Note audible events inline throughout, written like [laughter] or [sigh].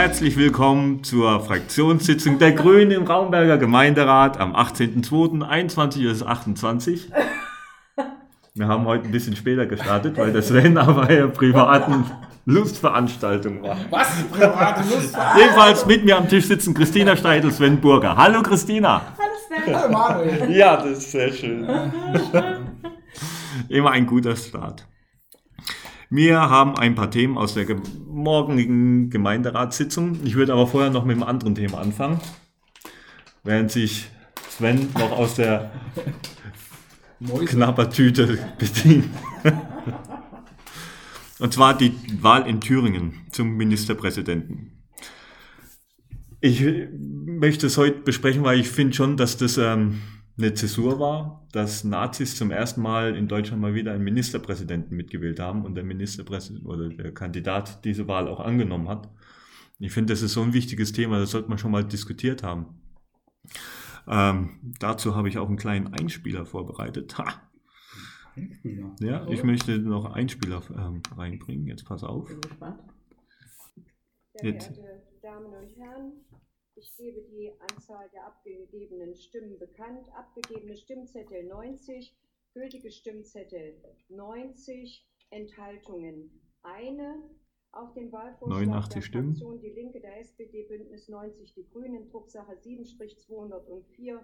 Herzlich willkommen zur Fraktionssitzung der Grünen im Raumberger Gemeinderat am 18.02.21.28 Uhr. Wir haben heute ein bisschen später gestartet, weil der Sven aber ja privaten Lustveranstaltung war. Was? Private Lustveranstaltung? Jedenfalls mit mir am Tisch sitzen Christina Steitel, Sven Burger. Hallo Christina. Hallo Sven. Hallo Manuel. Ja, das ist sehr schön. Immer ein guter Start. Wir haben ein paar Themen aus der ge morgigen Gemeinderatssitzung. Ich würde aber vorher noch mit einem anderen Thema anfangen, während sich Sven noch aus der. Knappertüte bedient. Und zwar die Wahl in Thüringen zum Ministerpräsidenten. Ich möchte es heute besprechen, weil ich finde schon, dass das ähm, eine Zäsur war, dass Nazis zum ersten Mal in Deutschland mal wieder einen Ministerpräsidenten mitgewählt haben und der Ministerpräsident oder der Kandidat diese Wahl auch angenommen hat. Ich finde, das ist so ein wichtiges Thema, das sollte man schon mal diskutiert haben. Ähm, dazu habe ich auch einen kleinen Einspieler vorbereitet. Ha! Ja, ich möchte noch Einspieler ähm, reinbringen. Jetzt pass auf. Bin gespannt. Sehr Jetzt. geehrte Damen und Herren, ich gebe die Anzahl der abgegebenen Stimmen bekannt. Abgegebene Stimmzettel 90, gültige Stimmzettel 90, Enthaltungen eine. Auf den Wahlvorschlag 89 der Stimmen. Fraktion Die Linke, der SPD, Bündnis 90, die Grünen, Drucksache 7-204.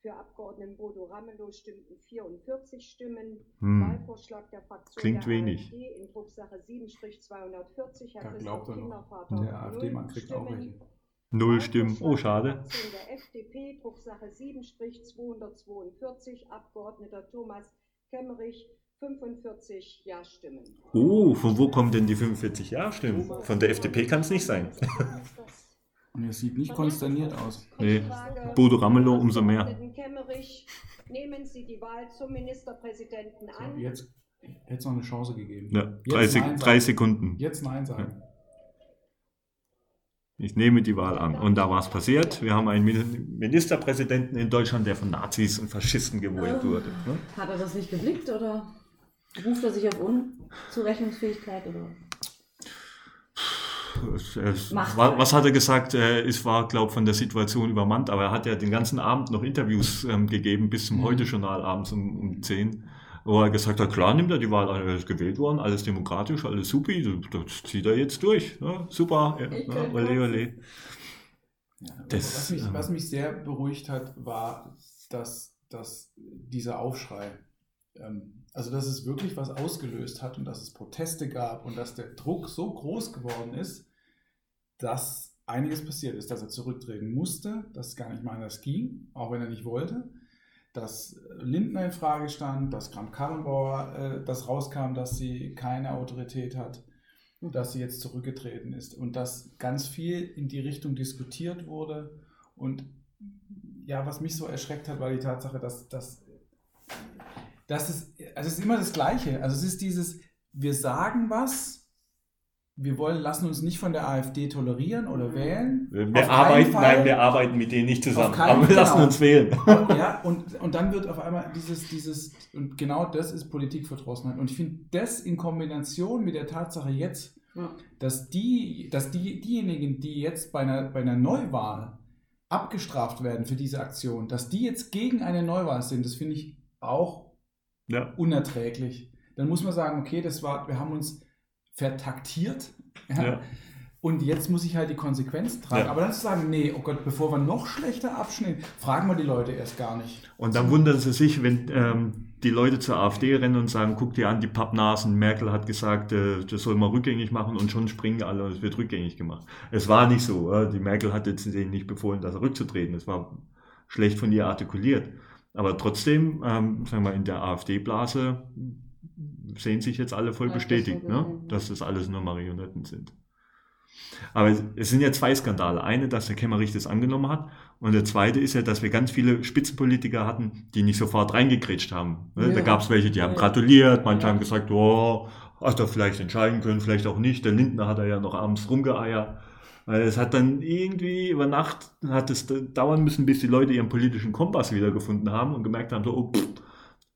Für Abgeordneten Bodo Ramelow stimmten 44 Stimmen. Hm. Wahlvorschlag der Fraktion Klingt der wenig. AfD in Drucksache 7-240. Herr Christoph er. Kindervater, Der AfD-Mann null kriegt auch Stimmen. welche. Null Stimmen. Oh, schade. Der FDP, Drucksache 7-242, Abgeordneter Thomas Kemmerich, 45 Ja-Stimmen. Oh, von wo kommen denn die 45 Ja-Stimmen? Von der FDP kann es nicht sein. Und er sieht nicht konsterniert aus. Nee, Bodo Ramelow umso mehr. Kemmerich, nehmen Sie die Wahl zum Ministerpräsidenten So, an. jetzt hätte es noch eine Chance gegeben. Ja, drei, Jetzt Sek Nein drei. Sekunden. Jetzt Nein sagen. Ich nehme die Wahl an. Und da war es passiert. Wir haben einen Min- Ministerpräsidenten in Deutschland, der von Nazis und Faschisten gewählt wurde. ne? Hat er das nicht geblickt oder ruft er sich auf Unzurechnungsfähigkeit oder? Es- es- Macht wa- halt. Was hat er gesagt? Es war, glaube ich, von der Situation übermannt, aber er hat ja den ganzen Abend noch Interviews ähm, gegeben, bis zum Mhm. Heute-Journal abends um, um 10, wo er gesagt hat, klar nimmt er die Wahl an, er ist gewählt worden, alles demokratisch, alles supi, das zieht er jetzt durch. Ne? Super, ja, könnte ole, ole. Ja, Das, was, mich, ähm, was mich sehr beruhigt hat, war, dass, dass dieser Aufschrei, ähm, also dass es wirklich was ausgelöst hat und dass es Proteste gab und dass der Druck so groß geworden ist, dass einiges passiert ist, dass er zurücktreten musste, dass es gar nicht mal anders ging, auch wenn er nicht wollte, dass Lindner in Frage stand, dass Kramp-Karrenbauer äh, das rauskam, dass sie keine Autorität hat, dass sie jetzt zurückgetreten ist und dass ganz viel in die Richtung diskutiert wurde. Und ja, was mich so erschreckt hat, war die Tatsache, dass, dass, dass es, also es ist immer das Gleiche, also es ist dieses, wir sagen was, wir wollen, lassen uns nicht von der AfD tolerieren oder wählen. Wir Auf arbeiten, Fall. nein, wir arbeiten mit denen nicht zusammen, keinen- aber wir lassen genau. uns wählen. Ja, und, und dann wird auf einmal dieses, dieses, und genau das ist Politikverdrossenheit. Und ich finde, das in Kombination mit der Tatsache jetzt, Ja. dass, die, dass die, diejenigen, die jetzt bei einer, bei einer Neuwahl abgestraft werden für diese Aktion, dass die jetzt gegen eine Neuwahl sind, das finde ich auch Ja. unerträglich. Dann muss man sagen, okay, das war, wir haben uns vertaktiert. Ja, Ja. Und jetzt muss ich halt die Konsequenz tragen. Ja. Aber dann zu sagen, nee, oh Gott, bevor wir noch schlechter abschneiden, fragen wir die Leute erst gar nicht. Und dann wundern sie sich, wenn ähm, die Leute zur AfD rennen und sagen, guck dir an, die Pappnasen, Merkel hat gesagt, äh, das soll man rückgängig machen und schon springen alle und es wird rückgängig gemacht. Es war nicht so. Äh, die Merkel hat jetzt denen nicht befohlen, das rückzutreten. Es war schlecht von ihr artikuliert. Aber trotzdem, ähm, sagen wir, in der AfD-Blase sehen sich jetzt alle voll Ja, das bestätigt, so ne? dass das alles nur Marionetten sind. Aber es- sind ja zwei Skandale. Eine, dass der Kemmerich das angenommen hat. Und der zweite ist ja, dass wir ganz viele Spitzenpolitiker hatten, die nicht sofort reingekrätscht haben. Ne? Da Ja. gab es welche, die haben gratuliert, manche haben gesagt, oh, hat er vielleicht entscheiden können, vielleicht auch nicht. Der Lindner hat er ja noch abends rumgeeiert. Weil es hat dann irgendwie über Nacht hat es dauern müssen, bis die Leute ihren politischen Kompass wiedergefunden haben und gemerkt haben, so, oh, pff,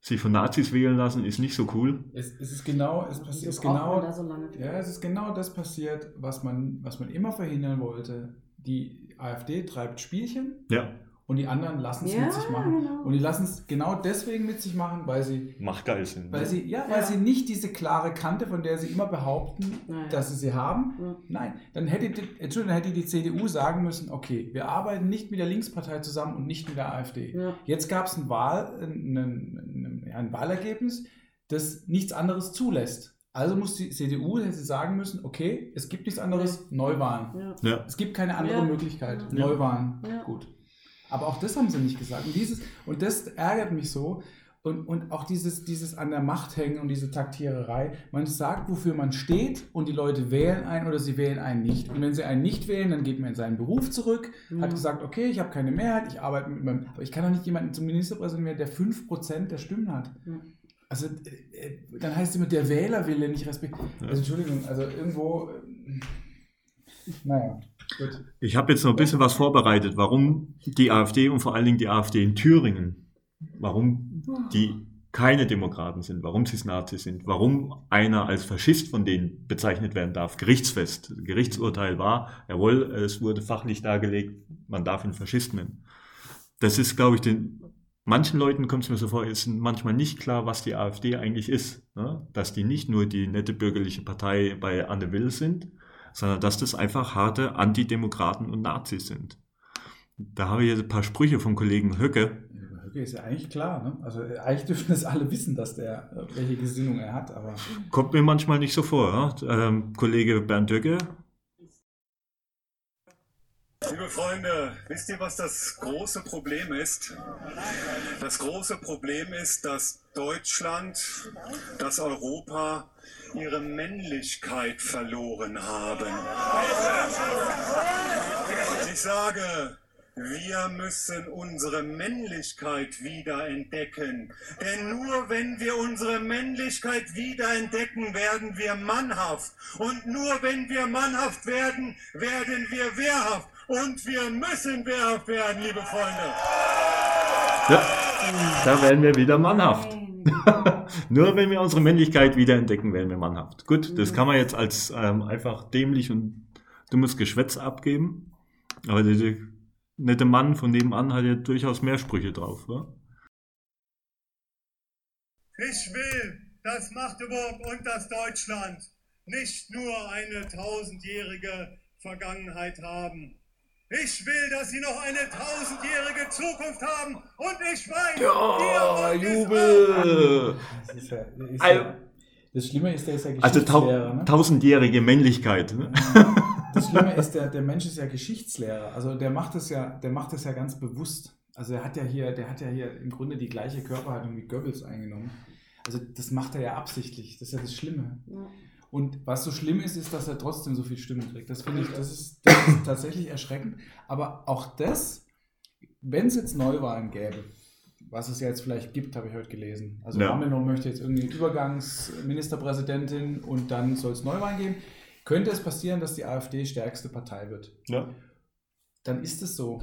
sich von Nazis wählen lassen, ist nicht so cool. Es, es ist genau, es passiert genau, so lange? ja, es ist genau das passiert, was man, was man immer verhindern wollte. Die AfD treibt Spielchen Ja, und die anderen lassen es Ja, mit sich machen. genau. Und die lassen es genau deswegen mit sich machen, weil sie, macht geil Sinn. weil ne? sie, ja, weil Ja. sie nicht diese klare Kante, von der sie immer behaupten, Nein. dass sie sie haben. Ja. Nein, dann hätte, die, Entschuldigung, dann hätte die CDU sagen müssen, okay, wir arbeiten nicht mit der Linkspartei zusammen und nicht mit der AfD. Ja. Jetzt gab es ein, Wahl, ein, ein, ja, ein Wahlergebnis, das nichts anderes zulässt. Also muss die CDU hätte sie sagen müssen, okay, es gibt nichts anderes, Neuwahlen. Ja. Ja, Es gibt keine andere Ja. Möglichkeit. Ja. Neuwahlen. Ja. Gut. Aber auch das haben sie nicht gesagt. Und, dieses, und das ärgert mich so. Und, und auch dieses, dieses an der Macht hängen und diese Taktiererei. Man sagt, wofür man steht und die Leute wählen einen oder sie wählen einen nicht. Und wenn sie einen nicht wählen, dann geht man in seinen Beruf zurück, Mhm. hat gesagt, okay, ich habe keine Mehrheit, ich arbeite mit meinem. Aber ich kann doch nicht jemanden zum Ministerpräsidenten wählen, der 5% der Stimmen hat. Ja. Also äh, äh, dann heißt es immer, der Wählerwille nicht respektiert. Also Entschuldigung, also irgendwo. äh, Naja, gut. ich habe jetzt noch ein bisschen was vorbereitet, warum die AfD und vor allen Dingen die AfD in Thüringen, warum die keine Demokraten sind, warum sie Nazis sind, warum einer als Faschist von denen bezeichnet werden darf, gerichtsfest. Gerichtsurteil war, jawohl, es wurde fachlich dargelegt, man darf ihn Faschist nennen. Das ist, glaube ich, den manchen Leuten kommt es mir so vor, ist manchmal nicht klar, was die AfD eigentlich ist. Ne? Dass die nicht nur die nette bürgerliche Partei bei Anne Will sind, sondern dass das einfach harte Antidemokraten und Nazis sind. Da habe ich jetzt ein paar Sprüche vom Kollegen Höcke. Höcke ist ja eigentlich klar, ne? Also äh, eigentlich dürfen das alle wissen, dass der, äh, welche Gesinnung er hat, aber Kommt mir manchmal nicht so vor. Ja? Ähm, Kollege Bernd Höcke, Liebe Freunde, wisst ihr, was das große Problem ist? Das große Problem ist, dass Deutschland, dass Europa ihre Männlichkeit verloren haben. Ich sage, wir müssen unsere Männlichkeit wieder entdecken. Denn nur wenn wir unsere Männlichkeit wieder entdecken, werden wir mannhaft. Und nur wenn wir mannhaft werden, werden wir wehrhaft. Und wir müssen wehrhaft werden, liebe Freunde. ja, da werden wir wieder mannhaft. [laughs] Nur wenn wir unsere Männlichkeit wiederentdecken, werden wir mannhaft. Gut, das kann man jetzt als ähm, einfach dämlich und dummes Geschwätz abgeben. Aber der, der nette Mann von nebenan hat ja durchaus mehr Sprüche drauf. Wa? Ich will, dass Magdeburg und das Deutschland nicht nur eine tausendjährige Vergangenheit haben. Ich will, dass sie noch eine tausendjährige Zukunft haben. Und ich weiß, ihr Ja. Jubel! das ist ja, ist Also- ja das Schlimme ist, der ist ja Also ne? tausendjährige Männlichkeit. Ne? [laughs] Das Schlimme ist, der, der Mensch ist ja Geschichtslehrer. Also der macht es ja, der macht es ja ganz bewusst. Also er hat ja hier, der hat ja hier im Grunde die gleiche Körperhaltung wie Goebbels eingenommen. Also das macht er ja absichtlich. Das ist ja das Schlimme. Ja. Und was so schlimm ist, ist, dass er trotzdem so viel Stimmen kriegt. Das finde ich, das ist, das ist tatsächlich erschreckend. Aber auch das, wenn es jetzt Neuwahlen gäbe, was es ja jetzt vielleicht gibt, habe ich heute gelesen. Also Ja. Ramelow möchte jetzt irgendwie Übergangsministerpräsidentin und dann soll es Neuwahlen geben. Könnte es passieren, dass die AfD stärkste Partei wird? Ja. Dann ist es so.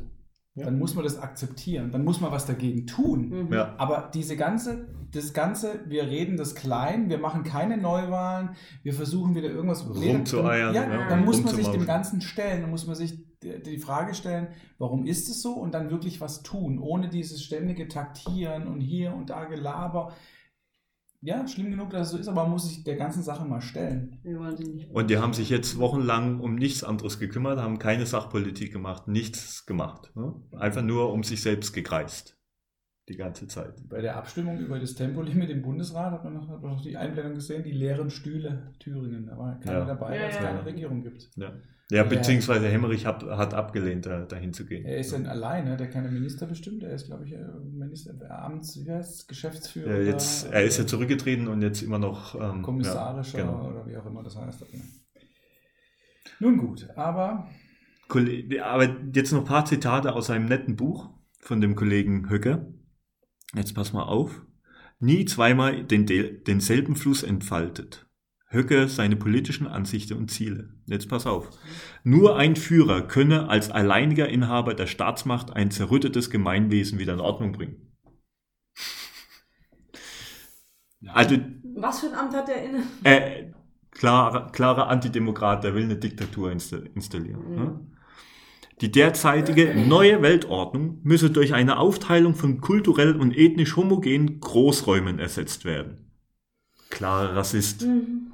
Ja. Dann muss man das akzeptieren. Dann muss man was dagegen tun. Mhm. Ja. Aber diese ganze, das Ganze, wir reden das klein, wir machen keine Neuwahlen, wir versuchen wieder irgendwas Rumzueiern, Ja, ja, dann muss man sich dem Ganzen stellen, dann muss man sich die die Frage stellen, warum ist es so und dann wirklich was tun, ohne dieses ständige Taktieren und hier und da Gelaber. Ja, schlimm genug, dass es so ist, aber man muss sich der ganzen Sache mal stellen. Wir wollen sie nicht. Und die haben sich jetzt wochenlang um nichts anderes gekümmert, haben keine Sachpolitik gemacht, nichts gemacht. Ne? Einfach nur um sich selbst gekreist. Die ganze Zeit. Bei der Abstimmung über das Tempolimit im Bundesrat hat man noch, hat man noch die Einblendung gesehen, die leeren Stühle Thüringen. Da war keiner Ja. dabei, Ja, weil es ja. keine Regierung gibt. Ja, ja Ja. beziehungsweise Hemmerich hat, hat abgelehnt, da, dahin zu gehen. Er ist dann alleine, der keine Minister bestimmt. Er ist, glaube ich, äh, Minister, Amts, wie heißt es, Geschäftsführer. Ja, jetzt, er ist ja zurückgetreten und jetzt immer noch ähm, Kommissarischer Ja, genau. oder wie auch immer das heißt. Nun gut, aber Aber jetzt noch ein paar Zitate aus einem netten Buch von dem Kollegen Höcke. Jetzt pass mal auf. Nie zweimal den, denselben Fluss entfaltet. Höcke seine politischen Ansichten und Ziele. Jetzt pass auf. Nur ein Führer könne als alleiniger Inhaber der Staatsmacht ein zerrüttetes Gemeinwesen wieder in Ordnung bringen. Also Was für ein Amt hat der inne? äh, klarer, klarer Antidemokrat, der will eine Diktatur insta installieren. Mhm. Ne? Die derzeitige neue Weltordnung müsse durch eine Aufteilung von kulturell und ethnisch homogenen Großräumen ersetzt werden. Klarer Rassist. Mhm.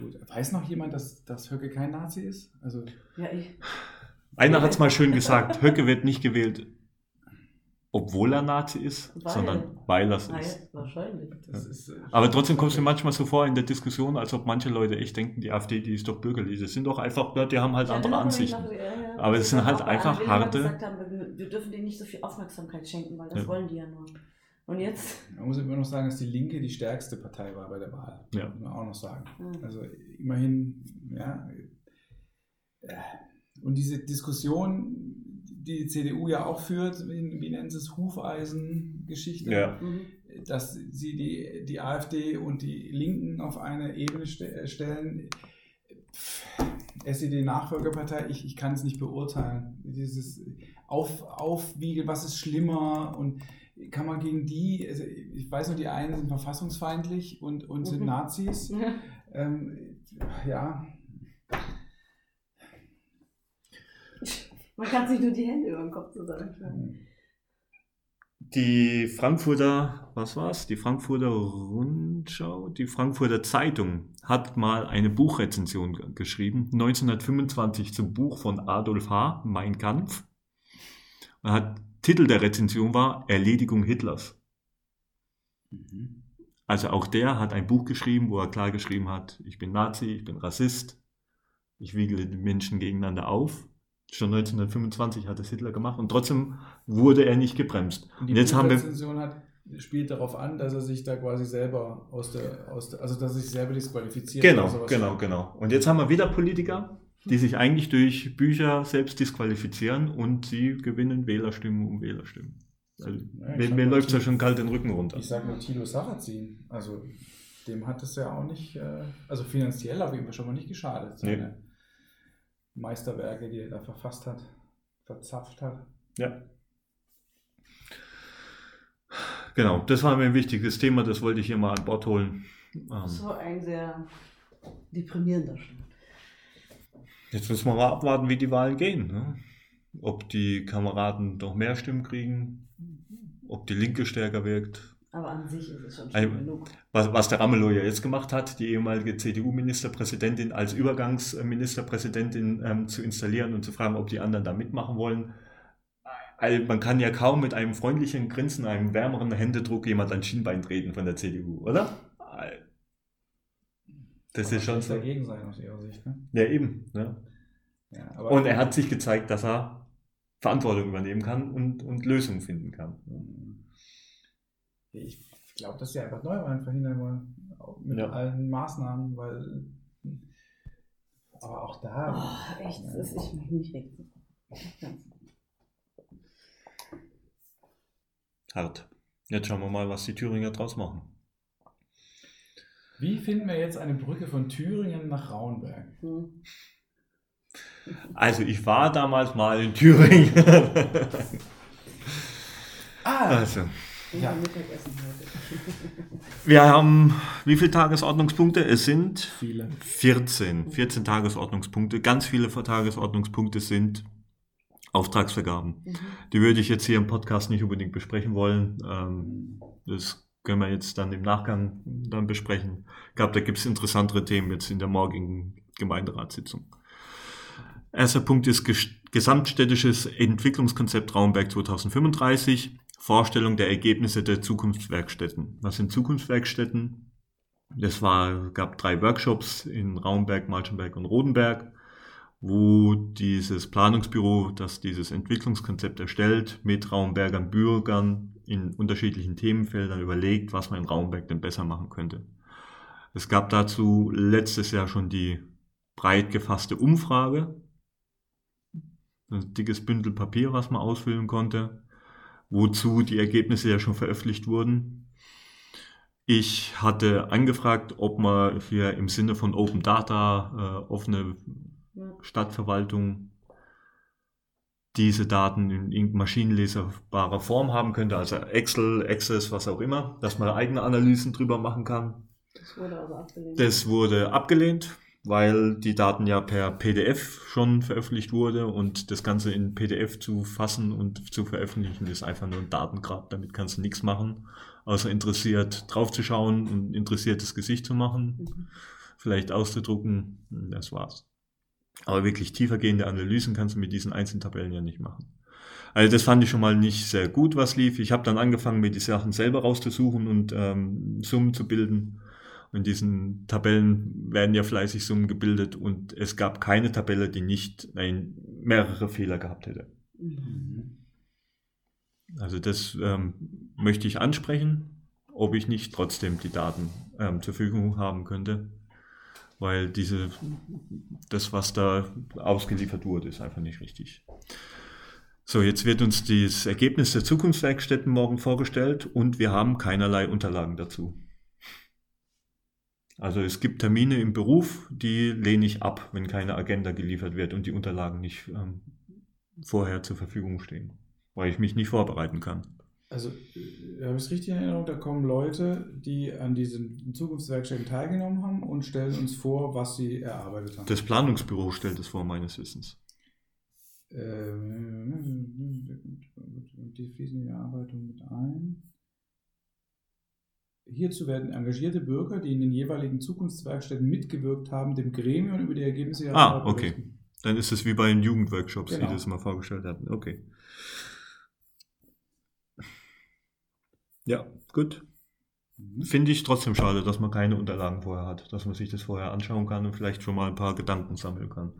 Gut. Weiß noch jemand, dass, dass Höcke kein Nazi ist? Also, Ja, ich. Einer hat es mal schön gesagt, Höcke wird nicht gewählt, obwohl er Nazi ist, Weil. sondern weil er es Nein, ist. wahrscheinlich. das ist. äh, Aber trotzdem kommst du manchmal so vor in der Diskussion, als ob manche Leute echt denken, die AfD, die ist doch bürgerlich. Das sind doch einfach, ja, die haben halt Ich andere Ansichten. noch, ja, ja. Aber es sind halt einfach harte- gesagt haben, wir, wir dürfen denen nicht so viel Aufmerksamkeit schenken, weil das Ja. wollen die ja nur. Und jetzt? Man muss immer noch sagen, dass die Linke die stärkste Partei war bei der Wahl. Ja. Muss man auch noch sagen. Mhm. Also immerhin, ja. äh, Und diese Diskussion, die die CDU ja auch führt, wie, sie es, Hufeisen-Geschichte, Ja. Mhm. dass sie die, die AfD und die Linken auf eine Ebene ste äh, stellen. SED-Nachfolgerpartei, ich, ich kann es nicht beurteilen. Dieses auf, Aufwiegen, was ist schlimmer und kann man gegen die, also ich weiß nur, die einen sind verfassungsfeindlich und, und sind Mhm. Nazis. Ja. Ähm, ja, Man kann sich nur die Hände über den Kopf zusammenschlagen. Die Frankfurter, was war's? Die Frankfurter Rundschau, die Frankfurter Zeitung hat mal eine Buchrezension ge- geschrieben, 1925 zum Buch von Adolf H., Mein Kampf. Und hat, Titel der Rezension war Erledigung Hitlers. Also auch der hat ein Buch geschrieben, wo er klar geschrieben hat, ich bin Nazi, ich bin Rassist, ich wiegele die Menschen gegeneinander auf. Schon 1925 hat es Hitler gemacht und trotzdem wurde er nicht gebremst. Und die Und jetzt haben wir, hat, spielt darauf an, dass er sich da quasi selber aus der, aus der also dass er sich selber disqualifiziert. genau, genau, genau. Und jetzt haben wir wieder Politiker, die sich eigentlich durch Bücher selbst disqualifizieren und sie gewinnen Wählerstimmen um Wählerstimmen. Also, Ja, ich mir läuft ja Tilo- schon kalt den Rücken runter. Ich sage nur Tilo Sarrazin. Also dem hat es ja auch nicht, äh, also finanziell auf jeden Fall schon mal nicht geschadet. Seine Meisterwerke, die er da verfasst hat, verzapft hat. Ja. Genau, das war mir ein wichtiges Thema, das wollte ich hier mal an Bord holen. Ähm, So ein sehr deprimierender Stand. Jetzt müssen wir mal abwarten, wie die Wahlen gehen. Ne? Ob die Kameraden noch mehr Stimmen kriegen, ob die Linke stärker wirkt. Aber an sich ist es schon schlimm genug. Was, was der Ramelow ja jetzt gemacht hat, die ehemalige CDU-Ministerpräsidentin als Übergangsministerpräsidentin ähm, zu installieren und zu fragen, ob die anderen da mitmachen wollen. Also man kann ja kaum mit einem freundlichen Grinsen, einem wärmeren Händedruck jemand ans Schienbein treten von der CDU, oder? Das ist schon so. dagegen sein aus ihrer Sicht. Ne? Ja, eben. Ne? Ja, aber Und er hat sich gezeigt, dass er Verantwortung übernehmen kann und, und Lösungen finden kann. Ich glaube, dass sie einfach Neuwahlen verhindern wollen. Mit Ja. allen Maßnahmen, weil. Aber auch da. Oh, echt, das ist, ich möchte nicht weg. Hart. Jetzt schauen wir mal, was die Thüringer draus machen. Wie finden wir jetzt eine Brücke von Thüringen nach Rauenberg? Hm. Also ich war damals mal in Thüringen. [laughs] Ah! also, Ich Ja. ja. Mittagessen heute. [laughs] wir haben, wie viele Tagesordnungspunkte? Es sind Viele. 14. 14 Tagesordnungspunkte. Ganz viele Tagesordnungspunkte sind Auftragsvergaben. Mhm. Die würde ich jetzt hier im Podcast nicht unbedingt besprechen wollen. Ähm, das können wir jetzt dann im Nachgang dann besprechen. Ich glaube, da gibt es interessantere Themen jetzt in der morgigen Gemeinderatssitzung. Erster Punkt ist Ges Gesamtstädtisches Entwicklungskonzept Raumberg 2035. Vorstellung der Ergebnisse der Zukunftswerkstätten. Was sind Zukunftswerkstätten? War, gab drei Workshops in Raumberg, Malchenberg und Rodenberg, wo dieses Planungsbüro, das dieses Entwicklungskonzept erstellt, mit Raumbergern Bürgern in unterschiedlichen Themenfeldern überlegt, was man in Raumberg denn besser machen könnte. Es gab dazu letztes Jahr schon die breit gefasste Umfrage, ein dickes Bündel Papier, was man ausfüllen konnte, wozu die Ergebnisse ja schon veröffentlicht wurden. Ich hatte angefragt, ob man hier im Sinne von Open Data, äh, offene. Stadtverwaltung diese Daten in irgendeiner maschinenleserbarer Form haben könnte, also Excel, Access, was auch immer, dass man eigene Analysen drüber machen kann. Das wurde aber abgelehnt. Das wurde abgelehnt, weil die Daten ja per PDF schon veröffentlicht wurde und das Ganze in PDF zu fassen und zu veröffentlichen ist einfach nur ein Datengrab. Damit kannst du nichts machen, außer interessiert draufzuschauen und interessiertes Gesicht zu machen, Mhm. vielleicht auszudrucken. Das war's. Aber wirklich tiefergehende Analysen kannst du mit diesen einzelnen Tabellen ja nicht machen. Also das fand ich schon mal nicht sehr gut, was lief. Ich habe dann angefangen, mir die Sachen selber rauszusuchen und ähm, Summen zu bilden. In diesen Tabellen werden ja fleißig Summen gebildet und es gab keine Tabelle, die nicht nein, mehrere Fehler gehabt hätte. Mhm. Also das ähm, möchte ich ansprechen, ob ich nicht trotzdem die Daten ähm, zur Verfügung haben könnte. Weil diese, das, was da ausgeliefert wurde, ist einfach nicht richtig. So, jetzt wird uns das Ergebnis der Zukunftswerkstätten morgen vorgestellt und wir haben keinerlei Unterlagen dazu. Also es gibt Termine im Beruf, die lehne ich ab, wenn keine Agenda geliefert wird und die Unterlagen nicht ähm, vorher zur Verfügung stehen, weil ich mich nicht vorbereiten kann. Also, äh, habe ich es richtig in Erinnerung, da kommen Leute, die an diesen Zukunftswerkstätten teilgenommen haben und stellen uns vor, was sie erarbeitet haben. Das Planungsbüro stellt es vor, meines Wissens. Ähm, Die fließen in die Erarbeitung mit ein. Hierzu werden engagierte Bürger, die in den jeweiligen Zukunftswerkstätten mitgewirkt haben, dem Gremium über die Ergebnisse ihrer Ah, okay. berichten. Dann ist es wie bei den Jugendworkshops, Genau. die das mal vorgestellt hatten. Okay. Ja, gut. Mhm. Finde ich trotzdem schade, dass man keine Unterlagen vorher hat, dass man sich das vorher anschauen kann und vielleicht schon mal ein paar Gedanken sammeln kann.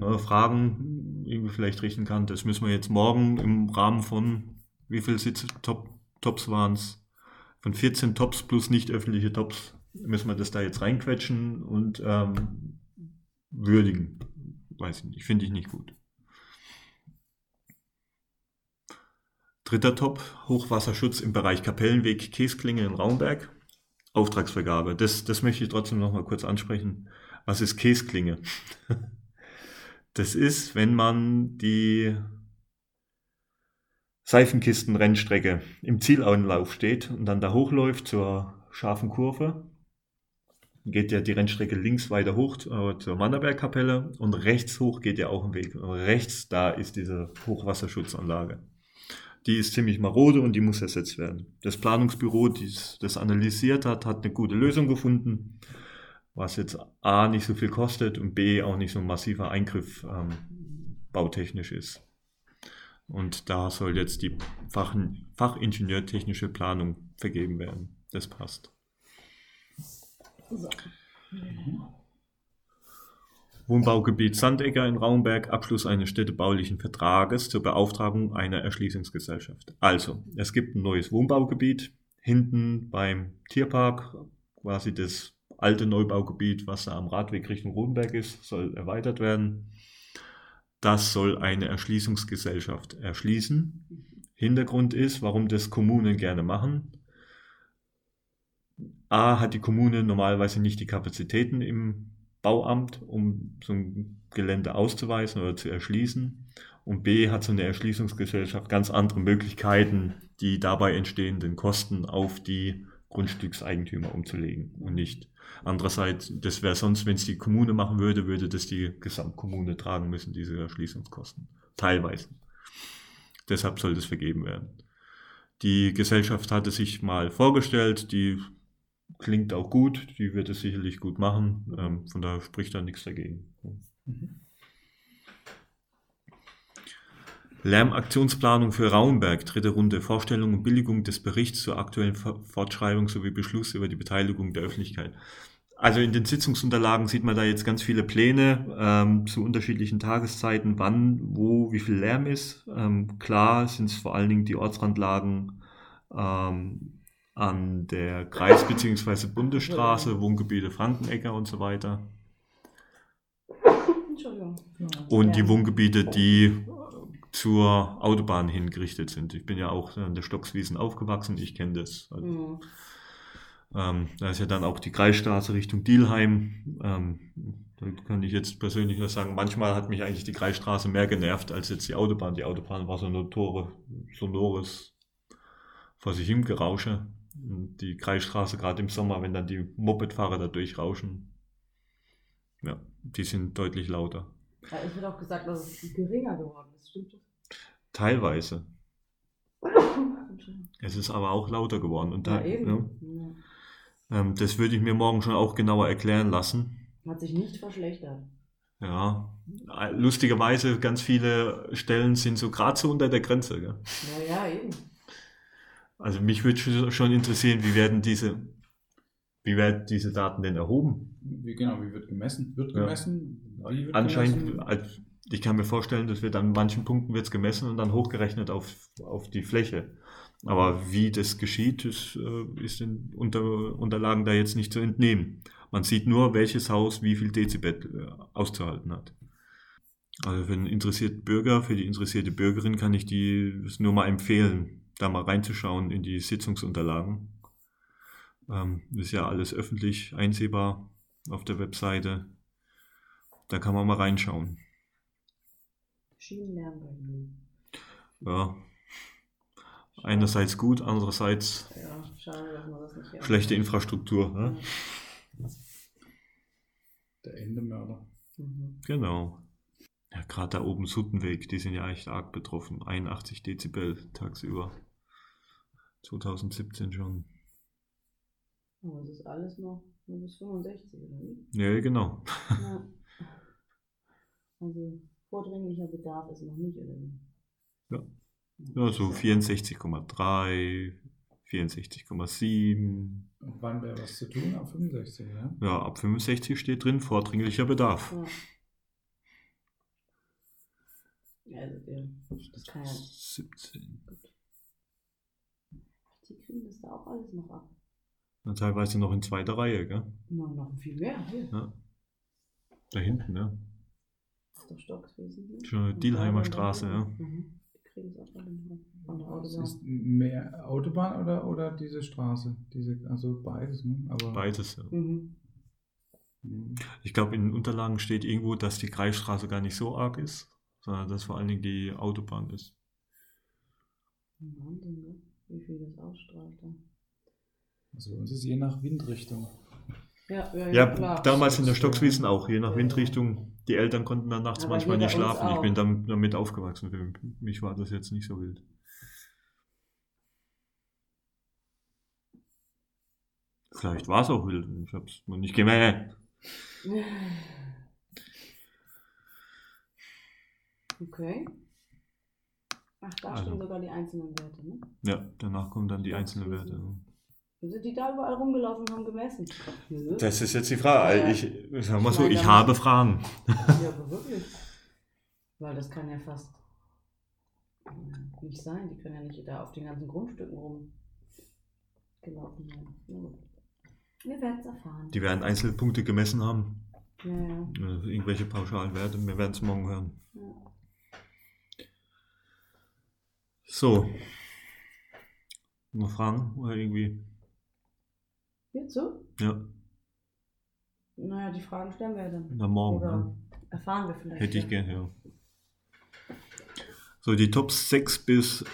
Äh, Fragen irgendwie vielleicht richten kann. Das müssen wir jetzt morgen im Rahmen von, wie viele Sitze, Top, Tops waren es? Von 14 Tops plus nicht öffentliche Tops müssen wir das da jetzt reinquetschen und ähm, würdigen. Weiß ich nicht, finde ich nicht gut. Dritter Top, Hochwasserschutz im Bereich Kapellenweg, Käsklinge in Raumberg. Auftragsvergabe. Das, das möchte ich trotzdem noch mal kurz ansprechen. Was ist Käsklinge? [laughs] Das ist, wenn man die Seifenkistenrennstrecke im Zielauenlauf steht und dann da hochläuft zur scharfen Kurve, geht ja die Rennstrecke links weiter hoch äh, zur Mannerbergkapelle und rechts hoch geht ja auch ein Weg. Und rechts da ist diese Hochwasserschutzanlage. Die ist ziemlich marode und die muss ersetzt werden. Das Planungsbüro, das das analysiert hat, hat eine gute Lösung gefunden, was jetzt A nicht so viel kostet und B auch nicht so ein massiver Eingriff ähm, bautechnisch ist. Und da soll jetzt die Fach, Fachingenieurtechnische Planung vergeben werden. Das passt. So. Wohnbaugebiet Sandegger in Raumberg, Abschluss eines städtebaulichen Vertrages zur Beauftragung einer Erschließungsgesellschaft. Also, es gibt ein neues Wohnbaugebiet hinten beim Tierpark, quasi das alte Neubaugebiet, was da am Radweg Richtung Rodenberg ist, soll erweitert werden. Das soll eine Erschließungsgesellschaft erschließen. Hintergrund ist, warum das Kommunen gerne machen. A hat die Kommune normalerweise nicht die Kapazitäten im Bauamt, um so ein Gelände auszuweisen oder zu erschließen. Und B hat so eine Erschließungsgesellschaft ganz andere Möglichkeiten, die dabei entstehenden Kosten auf die Grundstückseigentümer umzulegen und nicht. Andererseits, das wäre sonst, wenn es die Kommune machen würde, würde das die Gesamtkommune tragen müssen, diese Erschließungskosten. Teilweise. Deshalb soll das vergeben werden. Die Gesellschaft hatte sich mal vorgestellt, die klingt auch gut, die wird es sicherlich gut machen, ähm, von daher spricht da nichts dagegen. Mhm. Lärmaktionsplanung für Raumberg, dritte Runde, Vorstellung und Billigung des Berichts zur aktuellen Fortschreibung sowie Beschluss über die Beteiligung der Öffentlichkeit. Also in den Sitzungsunterlagen sieht man da jetzt ganz viele Pläne ähm, zu unterschiedlichen Tageszeiten, wann, wo, wie viel Lärm ist. Ähm, klar sind es vor allen Dingen die Ortsrandlagen ähm, an der Kreis- bzw. Bundesstraße, Wohngebiete Frankenegger und so weiter. Und die. Wohngebiete, die zur Autobahn hingerichtet sind. Ich bin ja auch an der Stockswiesen aufgewachsen, ich kenne das. Also, Mhm. Ähm, da ist ja dann auch die Kreisstraße Richtung Dielheim. Ähm, da kann ich jetzt persönlich nur sagen, manchmal hat mich eigentlich die Kreisstraße mehr genervt als jetzt die Autobahn. Die Autobahn war so ein sonores vor sich hin Gerausche. Die Kreisstraße, gerade im Sommer, wenn dann die Mopedfahrer da durchrauschen, ja, die sind deutlich lauter. Ja, es wird auch gesagt, dass es geringer geworden ist. Stimmt das? Teilweise. [laughs] Es ist aber auch lauter geworden. Und da, Ja, eben. ja, ähm, das würde ich mir morgen schon auch genauer erklären lassen. Hat sich nicht verschlechtert. Ja, äh, lustigerweise ganz viele Stellen sind so gerade so unter der Grenze. Gell? Ja, ja, eben. Also mich würde schon- interessieren, wie werden diese, wie werden diese Daten denn erhoben? Wie, genau, wie wird gemessen? Wird Ja. gemessen? Wie wird Anscheinend, gemessen? als- ich kann mir vorstellen, dass wird an manchen Punkten wird's gemessen und dann hochgerechnet auf, auf die Fläche. Aber wie das geschieht, ist, äh, ist den Unter, Unterlagen da jetzt nicht zu entnehmen. Man sieht nur, welches Haus wie viel Dezibel äh, auszuhalten hat. Also für den interessierten Bürger, für die interessierte Bürgerin kann ich die es nur mal empfehlen, da mal reinzuschauen in die Sitzungsunterlagen. Ähm, ist ja alles öffentlich einsehbar auf der Webseite. Da kann man mal reinschauen. Ihnen. Ja. Einerseits gut, andererseits Ja, schade, dass man das nicht hier schlechte Infrastruktur. Ne? Der Endemörder. Mhm. Genau. Ja, gerade da oben Suttenweg, die sind ja echt arg betroffen. 81 Dezibel tagsüber. 2017 schon. Aber es ist alles noch nur bis 65, oder wie? Ja, genau. Ja. Also vordringlicher Bedarf ist noch nicht, oder wie? Ja. Ja, so 64,3, 64,7. Und wann wäre was zu tun? Ab 65, ja? Ja, ab 65 steht drin, vordringlicher Bedarf. Ja. Ja, Also der, das kann ja, 17. die kriegen das da auch alles noch ab. Und teilweise noch in zweiter Reihe, gell? Noch, noch viel mehr. Hier. Ja. Da hinten, ja. Das ist doch Stockswesen. Ne? Schon Und Dielheimer Straße, ja. Mhm. Die kriegen es auch alle noch von der Das Autobahn. ist mehr Autobahn oder, oder diese Straße? Diese, also beides, ne? Aber Beides, ja. Mhm. Mhm. Ich glaube, in den Unterlagen steht irgendwo, dass die Kreisstraße gar nicht so arg ist, sondern dass vor allen Dingen die Autobahn ist. Wahnsinn, ne? Wie viel das ausstrahlt. Da. Also bei uns ist je nach Windrichtung. Ja, ja, Ja, klar. damals in der äh, Stockswiesen auch, je nach ja. Windrichtung. Die Eltern konnten dann nachts Aber manchmal nicht schlafen. Ich bin damit aufgewachsen. Für mich war das jetzt nicht so wild. Vielleicht war es auch wild. Ich habe es nur nicht gemerkt. [laughs] Okay. Ach, da Also. stehen sogar die einzelnen Werte, ne? Ja, danach kommen dann die einzelnen Werte. Dann sind die da überall rumgelaufen und haben gemessen. Das ist jetzt die Frage. Ja. Ich, sag mal so, ich da habe muss- Fragen. Ja, aber wirklich. Weil das kann ja fast nicht sein. Die können ja nicht da auf den ganzen Grundstücken rumgelaufen sein. Wir werden es erfahren. Die werden einzelne Punkte gemessen haben. ja, ja. Äh, Irgendwelche pauschalen Werte. Wir werden es morgen hören. ja. So. Noch Fragen? Oder irgendwie? Hierzu? Ja, Naja, die Fragen stellen wir ja dann. na morgen. Oder ne? erfahren wir vielleicht. Hätte ich gerne, ja. So, die Top 6 bis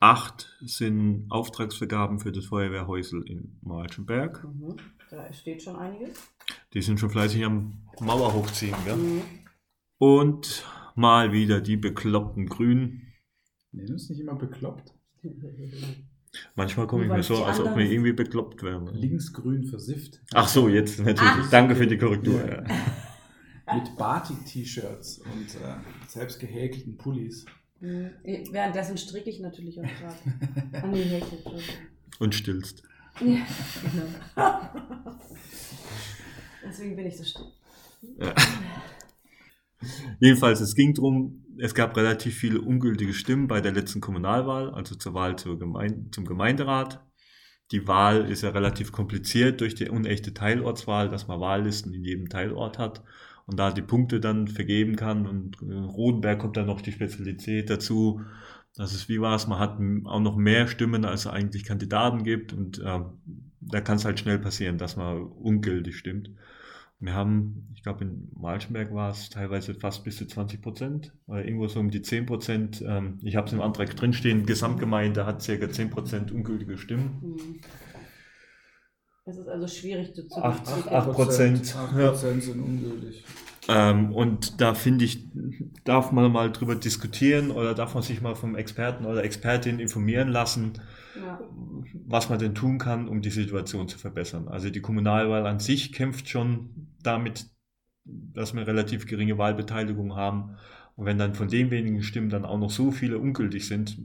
8 sind Auftragsvergaben für das Feuerwehrhäusel in Marchenberg. Mhm. Da steht schon einiges. Die sind schon fleißig am Mauer hochziehen, gell? Mhm. Und mal wieder die bekloppten Grünen. Nennen uns nicht immer bekloppt. Manchmal komme ich mir so, als ob wir irgendwie bekloppt wären. Linksgrün versifft. Ach so, jetzt natürlich. Ach Danke für die Korrektur. Ja. Ja. [laughs] Mit Batik-T-Shirts und äh, selbst gehäkelten Pullis. Mhm. Währenddessen stricke ich natürlich auch gerade. [laughs] An die Häkel. Und stillst. Ja, genau. Deswegen bin ich so still. Ja. Jedenfalls, es ging darum, es gab relativ viele ungültige Stimmen bei der letzten Kommunalwahl, also zur Wahl zur Gemein zum Gemeinderat. Die Wahl ist ja relativ kompliziert durch die unechte Teilortswahl, dass man Wahllisten in jedem Teilort hat und da die Punkte dann vergeben kann. Und äh, Rodenberg kommt dann noch die Spezialität dazu, dass es wie war es, man hat auch noch mehr Stimmen, als es eigentlich Kandidaten gibt und ähm, da kann es halt schnell passieren, dass man ungültig stimmt. Wir haben, ich glaube, in Malschenberg war es teilweise fast bis zu 20 Prozent, oder irgendwo so um die 10 Prozent. Ähm, ich habe es im Antrag drinstehen, Gesamtgemeinde hat circa 10 Prozent ungültige Stimmen. Hm. Es ist also schwierig zu, zu Acht- zu- acht- Prozent, 8 ja. Prozent sind ungültig. Ähm, und da finde ich, darf man mal drüber diskutieren oder darf man sich mal vom Experten oder Expertin informieren lassen, Ja. was man denn tun kann, um die Situation zu verbessern. Also die Kommunalwahl an sich kämpft schon damit, dass wir relativ geringe Wahlbeteiligung haben. Und wenn dann von den wenigen Stimmen dann auch noch so viele ungültig sind,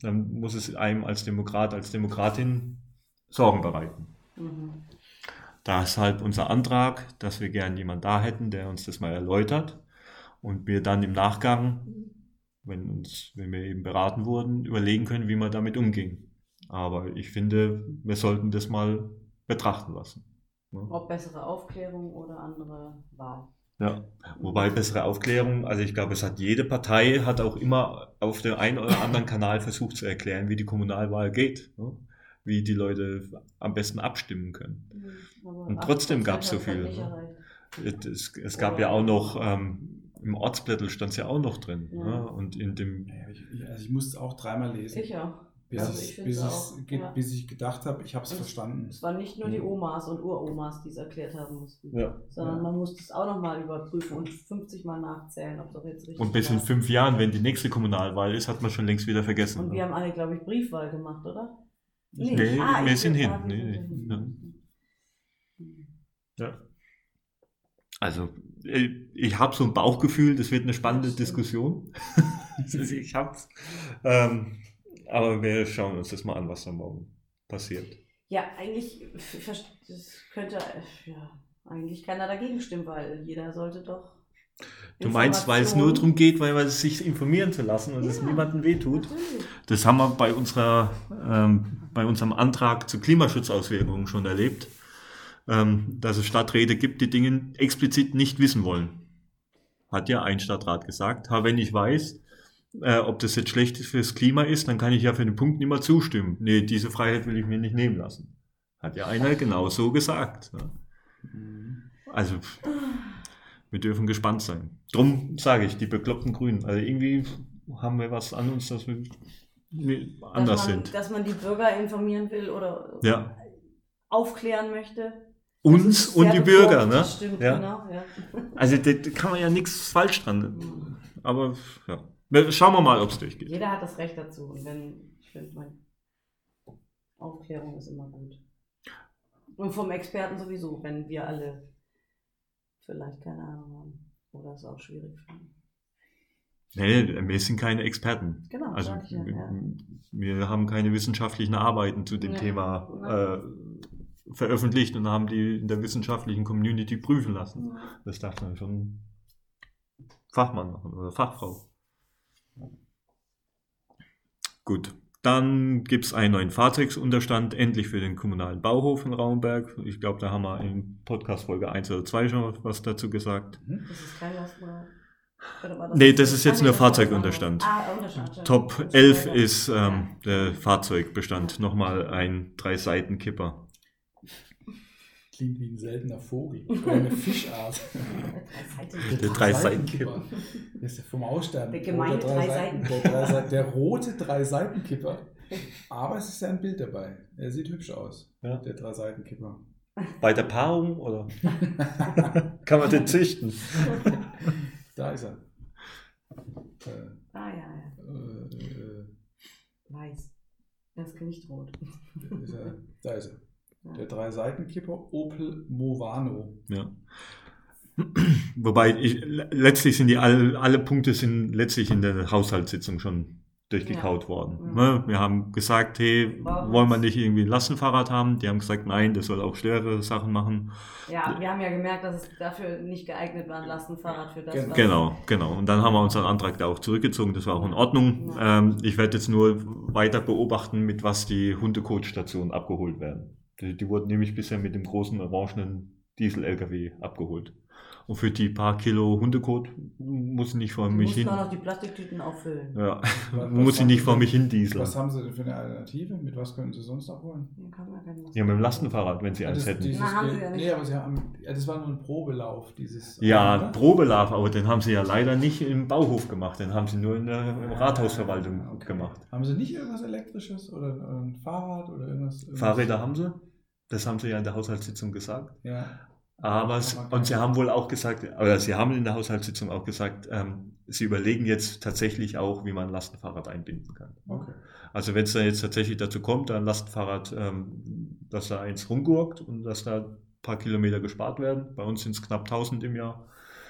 dann muss es einem als Demokrat, als Demokratin Sorgen bereiten. Mhm. Halt unser Antrag, dass wir gern jemand da hätten, der uns das mal erläutert und wir dann im Nachgang, wenn uns, wenn wir eben beraten wurden, überlegen können, wie man damit umging. Aber ich finde, wir sollten das mal betrachten lassen. ne? Ob bessere Aufklärung oder andere Wahl. Ja, wobei bessere Aufklärung, also ich glaube, es hat jede Partei hat auch immer auf dem einen oder anderen Kanal versucht zu erklären, wie die Kommunalwahl geht, ne? Wie die Leute am besten abstimmen können. Aber Und trotzdem 8% gab's so hat's halt viel, ne? Es, es gab ja auch noch, ähm, im Ortsblättel stand es ja auch noch drin. Ja. Ne? Und in dem, ich, ich, also ich musste es auch dreimal lesen, Ich auch. bis, Also ich, ich bis, ge- ja. bis ich gedacht habe, ich habe es verstanden. Es waren nicht nur die Mhm. Omas und Uromas, die es erklärt haben mussten, ja. sondern Ja. man musste es auch nochmal überprüfen und 50 Mal nachzählen, ob es auch jetzt richtig Und bis in war. fünf Jahren, wenn die nächste Kommunalwahl ist, hat man schon längst wieder vergessen. Und ne? wir haben alle, glaube ich, Briefwahl gemacht, oder? Nee, wir ich- sind hin. ah, wir Nee, sind nee, hin. Ja. Also, äh, ich habe so ein Bauchgefühl, das wird eine spannende. Diskussion. [laughs] Ich hab's. Ähm, aber wir schauen uns das mal an, was da morgen passiert. Ja, eigentlich, das könnte, äh, ja, eigentlich keiner dagegen stimmen, weil jeder sollte doch. Du meinst, weil es nur darum geht, weil man sich informieren zu lassen und es Ja, niemandem wehtut? Natürlich. Das haben wir bei, unserer, ähm, bei unserem Antrag zu Klimaschutzauswirkungen schon erlebt, ähm, dass es Stadträte gibt, die Dinge explizit nicht wissen wollen. Hat ja ein Stadtrat gesagt. Ha, wenn ich weiß, äh, ob das jetzt schlecht fürs Klima ist, dann kann ich ja für den Punkt nicht mehr zustimmen. Nee, diese Freiheit will ich mir nicht nehmen lassen. Hat ja einer genau so gesagt. Ne? Also, wir dürfen gespannt sein. Drum sage ich, die bekloppten Grünen. Also irgendwie haben wir was an uns, dass wir anders dass man, sind. Dass man die Bürger informieren will oder Ja. aufklären möchte. Uns und die Bürger, ne? Das stimmt, Ja. genau. Ja. Also da, kann man ja nichts falsch dran. Aber ja. Schauen wir mal, ob es durchgeht. Jeder hat das Recht dazu. Und wenn, ich finde, man, Aufklärung ist immer gut. Und vom Experten sowieso, wenn wir alle vielleicht keine Ahnung haben. Oder es auch schwierig finden. Nee, wir sind keine Experten. Genau, Also ja. ja. wir, haben keine wissenschaftlichen Arbeiten zu dem Nee. Thema Ja. äh, veröffentlicht und haben die in der wissenschaftlichen Community prüfen lassen. Das darf dann schon Fachmann machen oder Fachfrau. Gut, dann gibt es einen neuen Fahrzeugsunterstand, endlich für den kommunalen Bauhof in Raumberg. Ich glaube, da haben wir in Podcast Folge 1 oder 2 schon was dazu gesagt. Das ist Nee, das ist jetzt nur Fahrzeugunterstand. Ah, Unterstand. Top 11 ist ähm, der Fahrzeugbestand. Nochmal ein Drei-Seiten-Kipper. Klingt wie ein seltener Vogel [laughs] oder eine Fischart. Der Drei-Seitenkipper. Der ist ja vom Aussterben. Der gemeine bedroht, der, Drei-Seiten- der, Drei der rote Drei-Seitenkipper. Aber es ist ja ein Bild dabei. Er sieht hübsch aus. Ja. Der Drei-Seitenkipper. Bei der Paarung oder [laughs] kann man den züchten? Da ist er. Äh, Ah, ja, ja. äh, äh, Weiß. Das ist nicht rot. ist er. Da ist er. Der Drei-Seitenkipper Opel Movano. Ja. Wobei ich, letztlich sind die alle, alle Punkte sind letztlich in der Haushaltssitzung schon durchgekaut Ja. worden. Ja. Ne? Wir haben gesagt, hey, wollen wir nicht irgendwie ein Lastenfahrrad haben? Die haben gesagt, nein, das soll auch schwere Sachen machen. Ja, wir haben ja gemerkt, dass es dafür nicht geeignet war, ein Lastenfahrrad für das. Gen- was- Genau, genau. Und dann haben wir unseren Antrag da auch zurückgezogen. Das war auch in Ordnung. Ja. Ähm, ich werde jetzt nur weiter beobachten, mit was die Hundecoach-Stationen abgeholt werden. Die, die wurden nämlich bisher mit dem großen orangenen Diesel-LKW abgeholt. Und für die paar Kilo Hundekot muss ich nicht vor Du mich musst hin. auch noch die Plastiktüten auffüllen. Ja, Was- [laughs] muss ich nicht vor mich hin dieseln. Was haben Sie denn für eine Alternative? Mit was können Sie sonst abholen? Ja, mit dem Lastenfahrrad, wenn sie Ah, eins das, hätten. dieses, Na, haben Sie ja nicht. nee, aber Sie haben, ja, das war nur ein Probelauf, dieses. Ja, oder? Probelauf, aber den haben sie ja leider nicht im Bauhof gemacht, den haben sie nur in der Rathausverwaltung Ah, okay. gemacht. Haben Sie nicht irgendwas Elektrisches oder, oder ein Fahrrad oder irgendwas? irgendwas? Fahrräder haben sie, das haben sie ja in der Haushaltssitzung gesagt. Ja. Aber und sie haben wohl auch gesagt, oder sie haben in der Haushaltssitzung auch gesagt, ähm, sie überlegen jetzt tatsächlich auch, wie man ein Lastenfahrrad einbinden kann. Okay. Also wenn es da jetzt tatsächlich dazu kommt, ein Lastenfahrrad, ähm, dass da eins rumgurkt und dass da ein paar Kilometer gespart werden, bei uns sind es knapp 1000 im Jahr,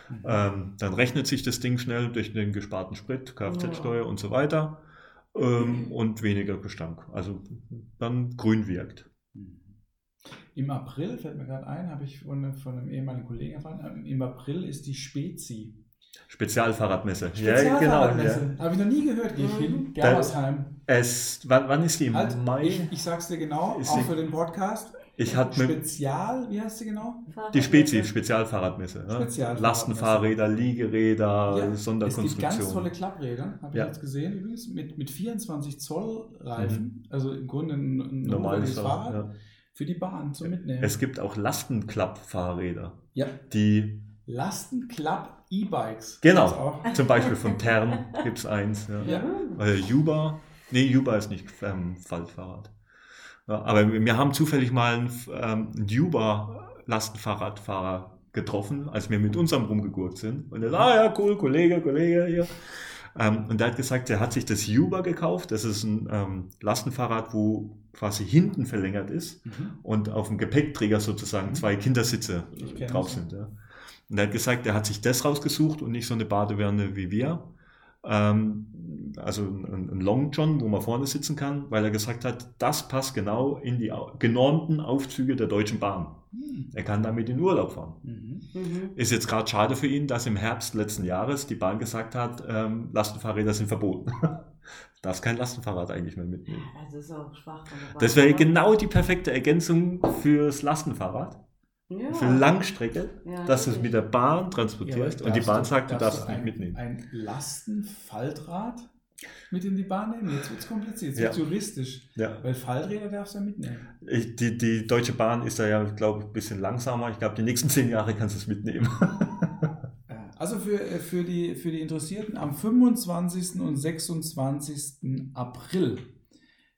Mhm. ähm, dann rechnet sich das Ding schnell durch den gesparten Sprit, Kfz-Steuer und so weiter ähm, und weniger Gestank. Also dann grün wirkt. Mhm. Im April, fällt mir gerade ein, habe ich von, von einem ehemaligen Kollegen erfahren, ähm, im April ist die Spezi. Spezialfahrradmesse. Spezialfahrradmesse. Habe ich noch nie gehört, gehe ich Mhm. hin. Germersheim. Es, wann, wann ist die? Im Halt, Mai? ich, ich sag's dir genau, Ist auch die- für den Podcast. Ich hatte Spezial, wie heißt sie genau? die Spezi, Spezialfahrradmesse. Ne? Lastenfahrräder, Liegeräder, Ja, Es gibt ganz tolle Klappräder, habe Ja. ich jetzt gesehen übrigens, mit, mit 24 Zoll Reifen. Also im Grunde ein, ein Normales normales Fahrrad. Fahrrad Ja. Für die Bahn zum Mitnehmen. Es gibt auch Lastenklappfahrräder, ja, die Lastenklapp E-Bikes. Genau. Zum Beispiel von [laughs] Tern gibt es eins. Ja. Ja. Äh, Juba, nee, Juba ist nicht ähm, Faltfahrrad. Ja, aber wir haben zufällig mal einen ähm, einen Juba-Lastenfahrradfahrer getroffen, als wir mit unserem rumgegurkt sind. Und er sagt, ah ja, cool, Kollege, Kollege hier. Ähm, und der hat gesagt, er hat sich das Juba gekauft. Das ist ein ähm, Lastenfahrrad, wo quasi hinten verlängert ist Mhm. und auf dem Gepäckträger sozusagen Mhm. zwei Kindersitze drauf sind. Ja. Und er hat gesagt, er hat sich das rausgesucht und nicht so eine Badewanne wie wir. Ähm, also ein, Long John, wo man vorne sitzen kann, weil er gesagt hat, das passt genau in die genormten Aufzüge der Deutschen Bahn. Hm. Er kann damit in Urlaub fahren. Mhm. Mhm. Ist jetzt gerade schade für ihn, dass im Herbst letzten Jahres die Bahn gesagt hat, ähm, Lastenfahrräder sind verboten. [laughs] Darfst kein Lastenfahrrad eigentlich mehr mitnehmen. Das ist auch schwach. von der Bahn, Das wäre genau die perfekte Ergänzung fürs Lastenfahrrad, ja. für Langstrecke, Ja, dass du es mit der Bahn Ja, transportierst und die Bahn du- sagt, du darfst es nicht mitnehmen. Ein Lastenfaltrad mit in die Bahn nehmen? Jetzt wird es kompliziert, jetzt Ja. wird's juristisch. Ja. Weil Falträder darfst du ja mitnehmen. Ich, die, die Deutsche Bahn ist da ja, glaube ich, ein bisschen langsamer. Ich glaube, die nächsten zehn Jahre kannst du es mitnehmen. [laughs] Also für, äh, für, die, für die Interessierten am 25. und 26. April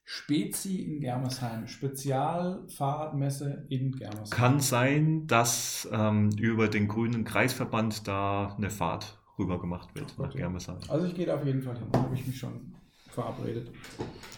Spezi in Germersheim, Spezialfahrradmesse in Germersheim. Kann sein, dass ähm, über den grünen Kreisverband da eine Fahrt rüber gemacht wird nach Okay. Germersheim. Also ich gehe da auf jeden Fall hin, habe ich mich schon verabredet.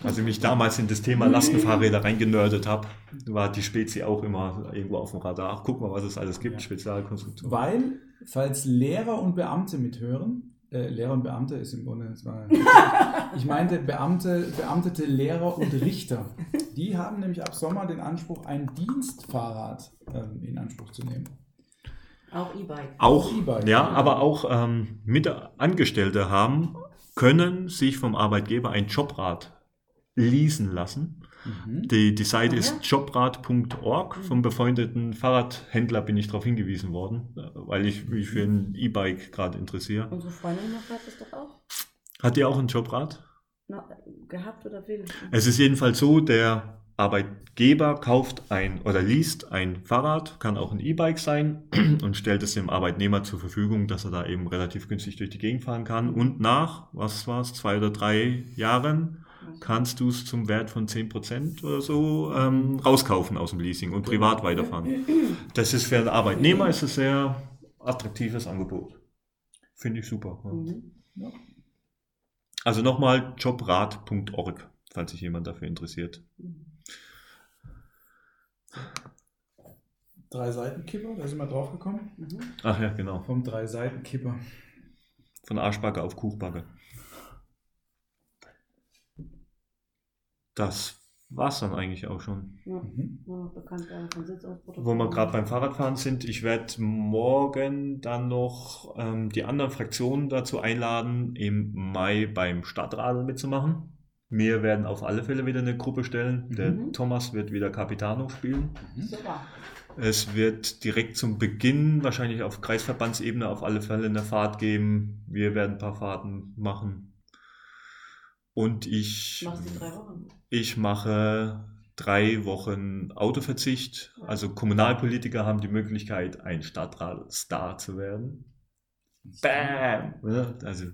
Als ich mich damals in das Thema Lastenfahrräder reingenördet habe, war die Spezi auch immer irgendwo auf dem Radar. Ach, guck mal, was es alles gibt, Ja. Spezialkonstruktion. Weil, falls Lehrer und Beamte mithören, äh, Lehrer und Beamte ist im Grunde, war, [laughs] ich meinte Beamte, beamtete Lehrer und Richter. Die haben nämlich ab Sommer den Anspruch, ein Dienstfahrrad ähm, in Anspruch zu nehmen. Auch E-Bike. Auch, E-Bike. ja, aber auch ähm, mit Angestellte haben, können sich vom Arbeitgeber ein Jobrad leasen lassen. Mhm. Die, die Seite Ah, ist jobrad.org. Vom befreundeten Fahrradhändler bin ich darauf hingewiesen worden, weil ich mich für ein E-Bike gerade interessiere. Unsere Freundin hat es doch auch Hat die auch ein Jobrad? noch gehabt oder will. Es ist jedenfalls so, der Arbeitgeber kauft ein oder liest ein Fahrrad, kann auch ein E-Bike sein [clears throat] und stellt es dem Arbeitnehmer zur Verfügung, dass er da eben relativ günstig durch die Gegend fahren kann. Und nach, was war es, zwei oder drei Jahren kannst du es zum Wert von 10% oder so ähm, rauskaufen aus dem Leasing und privat weiterfahren. Das ist für einen Arbeitnehmer ist ein sehr attraktives Angebot. Finde ich super. ja. Mhm. Also nochmal jobrad.org, falls sich jemand dafür interessiert. Drei Seitenkipper, da sind wir drauf gekommen. Mhm. Ach ja, genau. Vom Drei Seitenkipper. Von Arschbacke auf Kuchbacke. Das war's dann eigentlich auch schon. Ja. Mhm. Nur noch bekannt Sitzausprotokoll. Wo wir gerade beim Fahrradfahren sind, ich werde morgen dann noch ähm, die anderen Fraktionen dazu einladen, im Mai beim Stadtradl mitzumachen. Wir werden auf alle Fälle wieder eine Gruppe stellen. Der Mhm. Thomas wird wieder Capitano spielen. Mhm. Super. Es wird direkt zum Beginn wahrscheinlich auf Kreisverbandsebene auf alle Fälle eine Fahrt geben. Wir werden ein paar Fahrten machen. Und ich, die drei Wochen. ich mache drei Wochen Autoverzicht. Also Kommunalpolitiker haben die Möglichkeit, ein Stadtratstar zu werden. Bam! Also,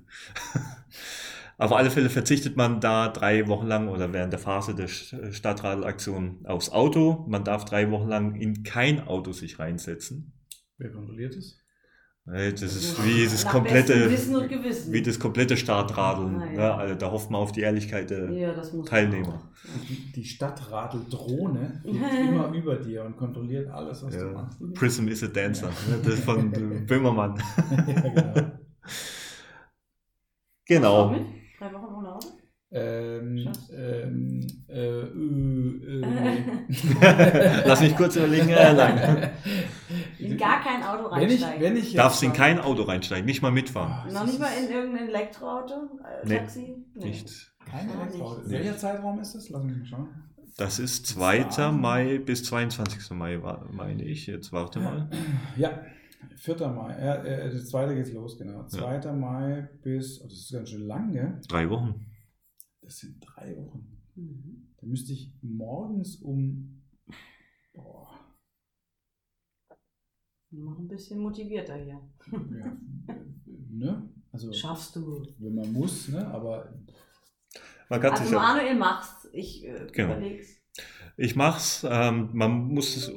[laughs] auf alle Fälle verzichtet man da drei Wochen lang oder während der Phase der Stadtradelaktion aufs Auto. Man darf drei Wochen lang in kein Auto sich reinsetzen. Wer kontrolliert es? Äh, Das ist wie das Nach komplette, wie das komplette Startradeln. Ah, ja. Ja, also da hofft man auf die Ehrlichkeit der ja, das muss Teilnehmer. Die, die Stadtradeldrohne fliegt [laughs] immer über dir und kontrolliert alles, was du Ja. machst. Prism is a Dancer. ne? Das ist von [laughs] Böhmermann. [laughs] ja, genau. Genau. Du? Drei Wochen ohne Auto? Ähm, ähm, äh, äh, äh, [laughs] Lass mich kurz überlegen. Äh, nein. In gar kein Auto wenn ich, reinsteigen. wenn ich Darfst in kein Auto reinsteigen, nicht mal mitfahren. Ah, Noch nicht mal in irgendein Elektroauto? Äh, Nee, Taxi? Nee. Nicht. Kein Elektroauto. nicht. Welcher Zeitraum ist das? Lass mich mal schauen. Das ist 2. Mai bis 22. Mai, meine ich. Jetzt warte mal. Ja, 4. Mai. Ja, äh, das zweite geht's los, genau. 2. Mai bis, oh, das ist ganz schön lange. Drei Wochen. Das sind drei Wochen. Mhm. Da müsste ich morgens um. Boah, Noch ein bisschen motivierter hier. ja, äh, ne? Also, Schaffst du. wenn man muss, ne? Aber Man kann Also sich ja, Manuel macht's. Ich äh, Genau. überleg's. ich mach's. Ähm, man muss,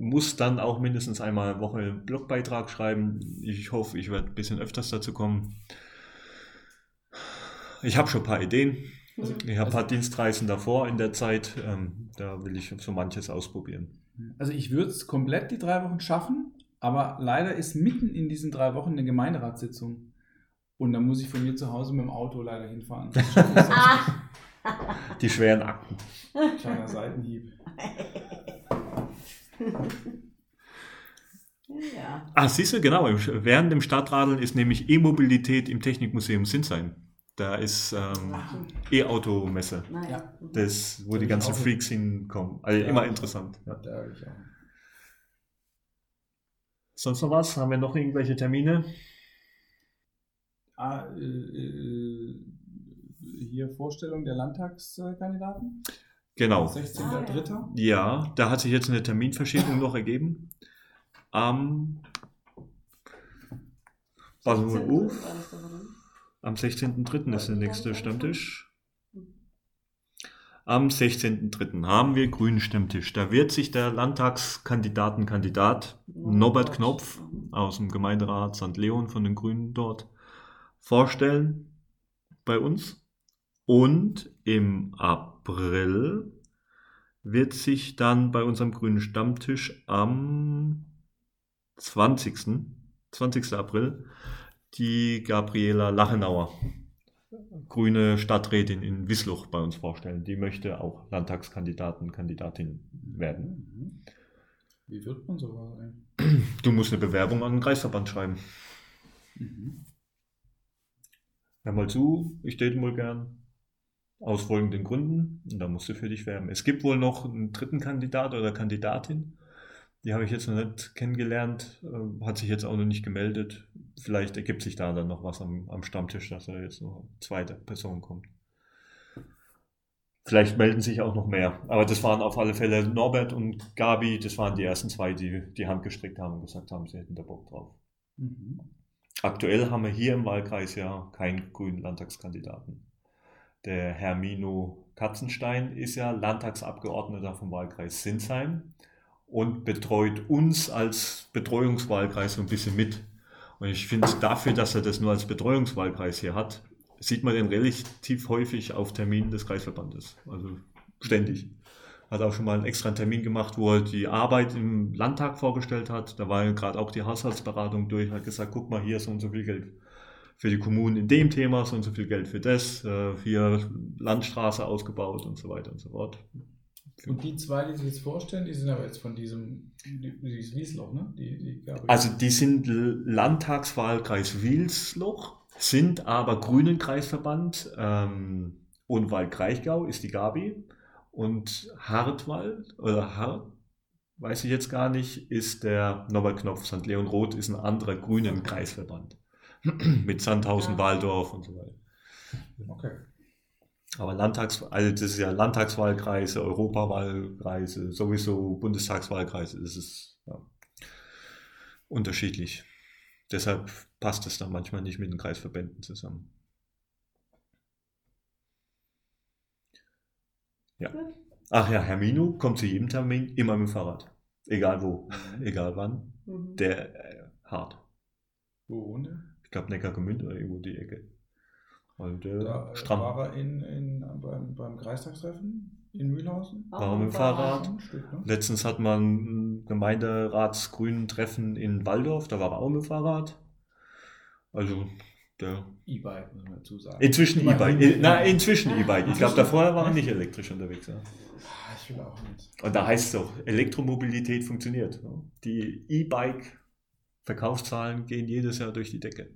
muss dann auch mindestens einmal eine Woche einen Blogbeitrag schreiben. Ich hoffe, ich werde ein bisschen öfters dazu kommen. Ich habe schon ein paar Ideen. Also- Ich habe ein paar Dienstreisen davor in der Zeit. Ähm, da will ich so manches ausprobieren. Also ich würde es komplett die drei Wochen schaffen, aber leider ist mitten in diesen drei Wochen eine Gemeinderatssitzung. Und da muss ich von mir zu Hause mit dem Auto leider hinfahren. Ah, [laughs] Die schweren Akten. Kleiner Seitenhieb. ja. Ah, siehst du, genau. Während dem Stadtradeln ist nämlich E-Mobilität im Technikmuseum Sinsheim. Da ist ähm, E-Auto-Messe. Ja. Das, wo Hab die ganzen Freaks hinkommen. Also Ja. immer interessant. Ja. Da hab ich auch. Sonst noch was? Haben wir noch irgendwelche Termine? Ah, äh, äh, hier Vorstellung der Landtagskandidaten. Genau. 16.03. Ja, da hat sich jetzt eine Terminverschiebung noch ergeben. Am, pass mal 16. am 16.03. ist der nächste Stammtisch. Am 16.03. haben wir grünen Stammtisch. Da wird sich der Landtagskandidatenkandidat Norbert Knopf Mhm. aus dem Gemeinderat St. Leon von den Grünen dort vorstellen bei uns. Und im April wird sich dann bei unserem grünen Stammtisch am 20. 20. April die Gabriela Lachenauer, grüne Stadträtin in Wiesloch bei uns vorstellen. Die möchte auch Landtagskandidaten, Kandidatin werden. Wie wird man sowas eigentlich? Du musst eine Bewerbung an den Kreisverband schreiben. Mhm. Hör mal zu, ich date mal gern. Aus folgenden Gründen. Und da musst du für dich werben. Es gibt wohl noch einen dritten Kandidat oder Kandidatin. Die habe ich jetzt noch nicht kennengelernt. äh, Hat sich jetzt auch noch nicht gemeldet. Vielleicht ergibt sich da dann noch was am, am Stammtisch, dass da jetzt noch eine zweite Person kommt. Vielleicht melden sich auch noch mehr. Aber das waren auf alle Fälle Norbert und Gabi. Das waren die ersten zwei, die die Hand gestreckt haben und gesagt haben, sie hätten da Bock drauf. Mhm. Aktuell haben wir hier im Wahlkreis ja keinen grünen Landtagskandidaten. Der Herr Mino Katzenstein ist ja Landtagsabgeordneter vom Wahlkreis Sinsheim und betreut uns als Betreuungswahlkreis so ein bisschen mit. Und ich finde dafür, dass er das nur als Betreuungswahlkreis hier hat, sieht man den relativ häufig auf Terminen des Kreisverbandes. Also ständig. Hat auch schon mal einen extra Termin gemacht, wo er die Arbeit im Landtag vorgestellt hat. Da war ja gerade auch die Haushaltsberatung durch, hat gesagt, guck mal, hier so und so viel Geld für die Kommunen in dem Thema, so und so viel Geld für das, äh, hier Landstraße ausgebaut und so weiter und so fort. Und die zwei, die sich jetzt vorstellen, die sind aber jetzt von diesem, die, die ist Wiesloch, ne? Die, die. Also die sind Landtagswahlkreis Wielsloch, sind aber Grünen Kreisverband ähm, und Waldkraichgau ist die Gabi und Hartwald oder Har weiß ich jetzt gar nicht, ist der Norbert Knopf. St. Leon Roth ist ein anderer grünen Kreisverband. Mit Sandhausen, Ja. Waldorf und so weiter. Okay. Aber Landtags, also das ist ja Landtagswahlkreise, Europawahlkreise, sowieso Bundestagswahlkreise, das ist ja, unterschiedlich. Deshalb passt es dann manchmal nicht mit den Kreisverbänden zusammen. Ja. Ach ja, Hermino kommt zu jedem Termin immer mit dem Fahrrad. Egal wo, egal wann. Mhm. Der äh, hart. Wo wohnt er? Ich glaube Neckargemünd oder irgendwo die Ecke. Also der Da äh, stramm. war er in, in, beim, beim Kreistagstreffen in Mühlhausen. Warum mit dem Fahrrad? Stück, ne? Letztens hat man ein Gemeinderatsgrünen-Treffen in Waldorf, da war er auch mit dem Fahrrad. Also, der. E-Bike, muss man dazu sagen. Inzwischen. E-Bike. Äh, Na, inzwischen. [laughs] E-Bike. Ich glaube, davor war er nicht elektrisch unterwegs. Ja. Ah, Ich will auch nicht. Und da heißt es doch, Elektromobilität funktioniert. ja. Die E-Bike-Verkaufszahlen gehen jedes Jahr durch die Decke.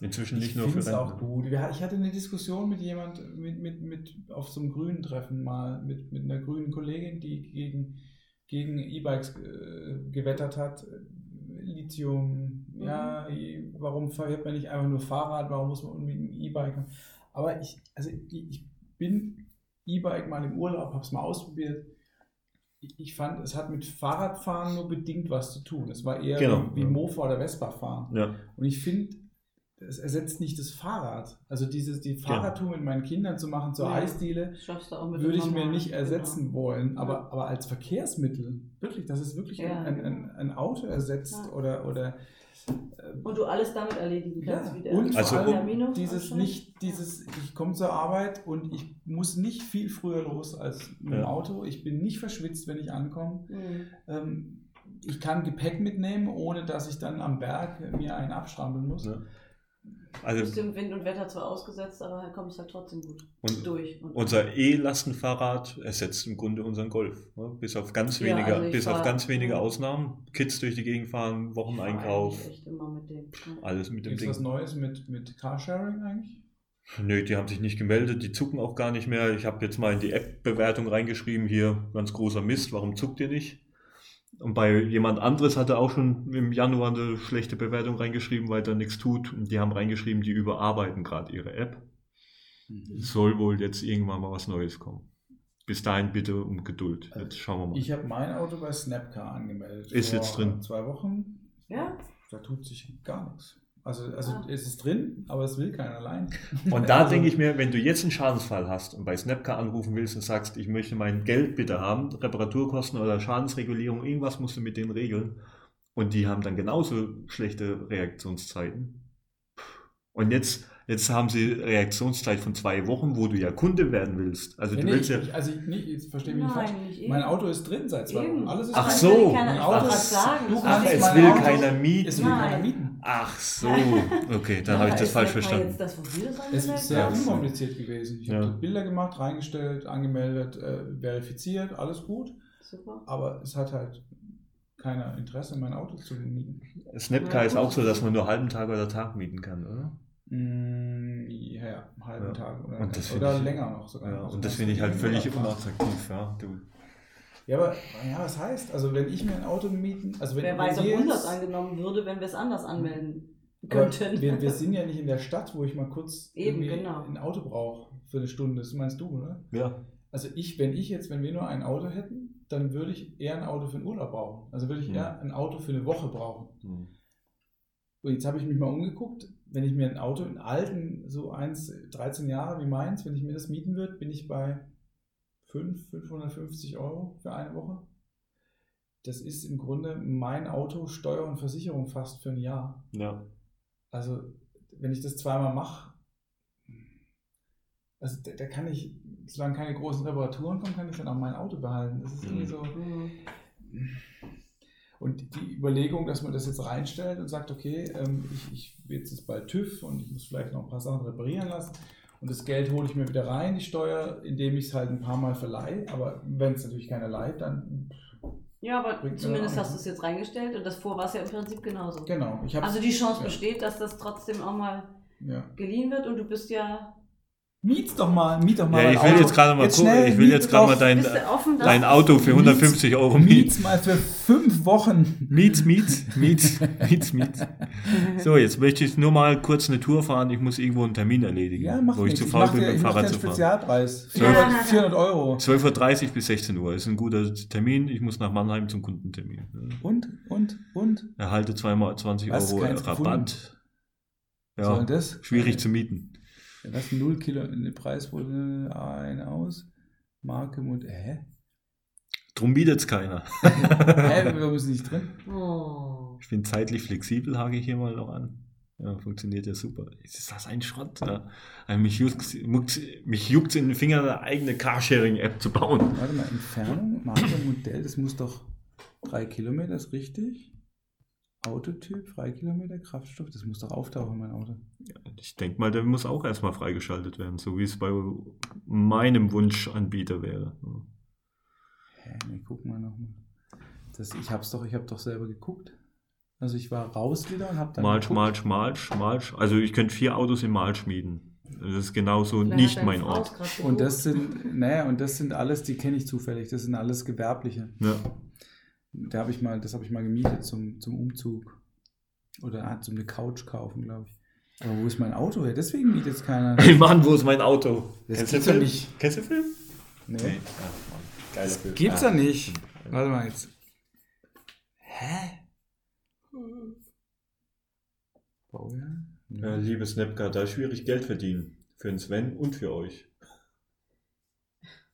Inzwischen nicht ich nur für finde es auch Rentner. gut. Ich hatte eine Diskussion mit jemand, mit, mit, mit auf so einem grünen Treffen mal, mit, mit einer grünen Kollegin, die gegen, gegen E-Bikes äh, gewettert hat. Lithium, ja, i- warum fährt man nicht einfach nur Fahrrad, warum muss man unbedingt ein E-Bike haben? Aber ich, also ich, bin E-Bike mal im Urlaub, habe es mal ausprobiert. Ich fand, es hat mit Fahrradfahren nur bedingt was zu tun. Es war eher Genau, wie, wie ja. Mofa oder Vespa fahren. Ja, Und ich finde, es ersetzt nicht das Fahrrad. Also dieses, die Fahrradtour mit meinen Kindern zu machen zur Ja. Eisdiele, würde ich mir nicht ersetzen wollen. Ja. Aber, aber als Verkehrsmittel, wirklich, dass es wirklich Ja, ein, ein, ein Auto ersetzt Ja. oder, oder Und du alles damit erledigen kannst, ja. wie der und Also- vor allem dieses nicht, dieses, ich komme zur Arbeit und ich muss nicht viel früher los als mit dem Ja. Auto. Ich bin nicht verschwitzt, wenn ich ankomme. Mhm. Ähm, ich kann Gepäck mitnehmen, ohne dass ich dann am Berg mir einen abstrampeln muss. Ja. Bist also dem Wind und Wetter zwar ausgesetzt, aber halt kommst halt trotzdem gut Und durch. Und unser E-Lastenfahrrad ersetzt im Grunde unseren Golf. Ne? Bis auf ganz Ja, wenige, also ich bis auf fahr- ganz wenige ja. Ausnahmen. Kids durch die Gegend fahren, Ich fahr Wocheneinkauf, Echt immer mit dem. Ja. alles mit dem Gibt es was Ding. Neues mit, mit Carsharing eigentlich? Nö, die haben sich nicht gemeldet, die zucken auch gar nicht mehr. Ich habe jetzt mal in die App-Bewertung reingeschrieben, hier ganz großer Mist, warum zuckt ihr nicht? Und bei jemand anderes hat er auch schon im Januar eine schlechte Bewertung reingeschrieben, weil er nichts tut. Und die haben reingeschrieben, die überarbeiten gerade ihre App. Es soll wohl jetzt irgendwann mal was Neues kommen. Bis dahin bitte um Geduld. Jetzt schauen wir mal. Ich habe mein Auto bei Snapcar angemeldet. Ist vor jetzt drin. Zwei Wochen. Ja? Da tut sich gar nichts. Also, also Ah. es ist drin, aber es will keiner allein. [laughs] Und da Also- denke ich mir, wenn du jetzt einen Schadensfall hast und bei Snapcar anrufen willst und sagst, ich möchte mein Geld bitte haben, Reparaturkosten oder Schadensregulierung, irgendwas musst du mit denen regeln. Und die haben dann genauso schlechte Reaktionszeiten. Und jetzt, jetzt haben sie Reaktionszeit von zwei Wochen, wo du ja Kunde werden willst. Also Nee, du nee, willst ich, ja. ich, also ich, nicht, jetzt verstehe mich nicht falsch. Mein Auto ist drin seit zwei. Wochen. Alles ist Ach drin. so. Mein Auto ist- sagen. du Ach, kannst es will Auto- keiner mieten. Es will keiner mieten. Ach so. Okay, dann habe ich Ja, das falsch verstanden. Jetzt das, Es ist sehr unkompliziert gewesen. Ich Ja. habe Bilder gemacht, reingestellt, angemeldet, äh, verifiziert, alles gut. Super. Aber es hat halt keiner Interesse, mein Auto zu mieten. Snapcar Ja, ist auch so, dass man nur halben Tag oder Tag mieten kann, oder? Mm, ja, ja, einen halben Ja. Tag oder, Und das find oder ich- länger noch sogar. Ja, Also und das finde ich halt völlig unattraktiv, ja. Du, Ja, aber ja, was heißt? Also wenn ich mir ein Auto mieten, also wenn, Wer wenn weiß, ob wir uns das angenommen würde, wenn wir es anders anmelden könnten. wir, wir [laughs] sind ja nicht in der Stadt, wo ich mal kurz Eben, genau. ein Auto brauche für eine Stunde. Das meinst du, oder? ja. Also ich, wenn ich jetzt, wenn wir nur ein Auto hätten, dann würde ich eher ein Auto für einen Urlaub brauchen. Also würde ich Hm. eher ein Auto für eine Woche brauchen. Hm. Und jetzt habe ich mich mal umgeguckt, wenn ich mir ein Auto in alten, so eins, 13 Jahre wie meins, wenn ich mir das mieten würde, bin ich bei 5, 550 Euro für eine Woche. Das ist im Grunde mein Auto, Steuer und Versicherung fast für ein Jahr. Ja. Also, wenn ich das zweimal mache, also da, da kann ich, solange keine großen Reparaturen kommen, kann ich dann auch mein Auto behalten. Das ist irgendwie Mhm. so. Mhm. Und die Überlegung, dass man das jetzt reinstellt und sagt, okay, ähm, ich, ich jetzt ist bald TÜV und ich muss vielleicht noch ein paar Sachen reparieren lassen und das Geld hole ich mir wieder rein, die Steuer, indem ich es halt ein paar Mal verleihe. Aber wenn es natürlich keiner leiht, dann Ja, aber zumindest hast du es jetzt reingestellt und das vor war es ja im Prinzip genauso. genau. Also die Chance ja, besteht, dass das trotzdem auch mal Ja. geliehen wird und du bist ja Miet's doch mal, miet doch mal. Ja, ein ich will Auto. jetzt gerade mal Jetzt gucken. schnell, Ich will miet jetzt gerade mal dein, offen, dein Auto für 150 Euro mieten. Miet's mal für fünf Wochen. Miets, Miets, [laughs] Miets, Miets, Miets. So, jetzt möchte ich nur mal kurz eine Tour fahren. Ich muss irgendwo einen Termin erledigen, Ja, mach wo ich nichts. zu Ich faul mach bin, mit dem Fahrrad zu fahren. Spezialpreis. Ja. 400, 400 Euro. 12.30 Uhr bis 16 Uhr ist ein guter Termin. Ich muss nach Mannheim zum Kundentermin. Und, und, und? Erhalte zweimal 20 Was, Euro Rabatt. Was soll Ja, schwierig zu mieten. Was, 0 Kilo, eine Preis wurde ein aus. Marke und, hä? Drum bietet es keiner. [laughs] Hä, wir müssen nicht drin. Oh. Ich bin zeitlich flexibel, hake ich hier mal noch an. Ja, funktioniert ja super. Ist das ein Schrott? Ja. Also mich juckt mich juckt's in den Finger, eine eigene Carsharing-App zu bauen. Warte mal, Entfernung, Marke, Modell, das muss doch 3 Kilometer, ist richtig? Autotyp, 3 Kilometer, Kraftstoff, das muss doch auftauchen, mein Auto. Ich denke mal, der muss auch erstmal freigeschaltet werden, so wie es bei meinem Wunschanbieter wäre. Hä, nee, guck mal nochmal. Ich hab's doch, ich hab doch selber geguckt. Also ich war raus wieder und hab dann. Malsch, geguckt. Malsch, Malsch, Malsch. Also ich könnte vier Autos in Malsch schmieden. Das ist genauso Vielleicht nicht mein Ort. Und das sind, naja, und das sind alles, die kenne ich zufällig, das sind alles gewerbliche. Ja. Da habe ich mal, das habe ich mal gemietet zum, zum Umzug. Oder ah, zum eine Couch kaufen, glaube ich. Aber wo ist mein Auto her? Deswegen mietet jetzt keiner. Hey Mann, wo ist mein Auto? Das Kennst gibt's ja Film? nicht. Kennst du den Film? Nee. Ja, Mann. Geiler Film. Gibt's ja ja nicht. Warte mal jetzt. Hä? Baujahr? Ja, liebe Snapcard, da ist schwierig Geld verdienen. Für den Sven und für euch.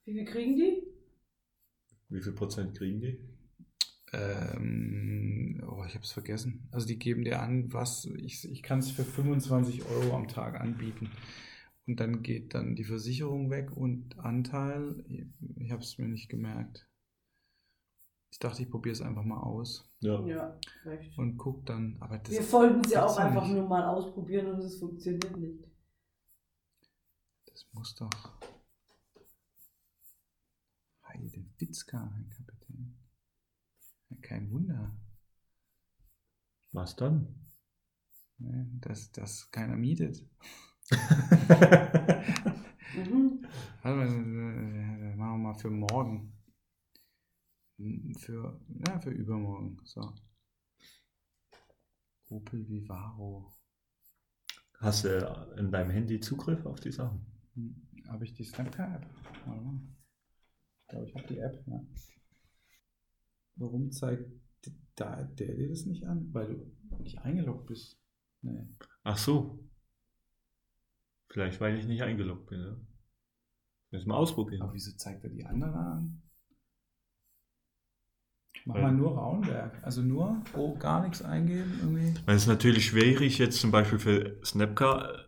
Wie viel kriegen die? Wie viel Prozent kriegen die? Ähm, oh, ich habe es vergessen. Also die geben dir an, was ich, ich kann es für 25 Euro am Tag anbieten. Und dann geht dann die Versicherung weg und Anteil, ich habe es mir nicht gemerkt. Ich dachte, ich probiere es einfach mal aus Ja. Ja, recht. und guck dann. Aber das Wir wollten es ja gibt's auch einfach nicht. nur mal ausprobieren und es funktioniert nicht. Das muss doch. Heide Witzka, Herr kein Wunder, Was dann? dass, dass keiner mietet. Mhm. [laughs] Warte mal, äh, machen wir mal für morgen. Für, ja, für übermorgen. So. Opel Vivaro. Hast du in deinem Handy Zugriff auf die Sachen? Hm, Habe ich die Snapchat-App? Ich glaube, ich habe die App, ja. Warum zeigt da, der dir das nicht an? Weil du nicht eingeloggt bist. Nee. Ach so. Vielleicht, weil ich nicht eingeloggt bin. Ja. Müssen wir ausprobieren. Aber wieso zeigt er die anderen an? Mach Weil- mal nur Raunwerk. Also nur oh, gar nichts eingeben irgendwie. Weil es ist natürlich schwierig, jetzt zum Beispiel für Snapcar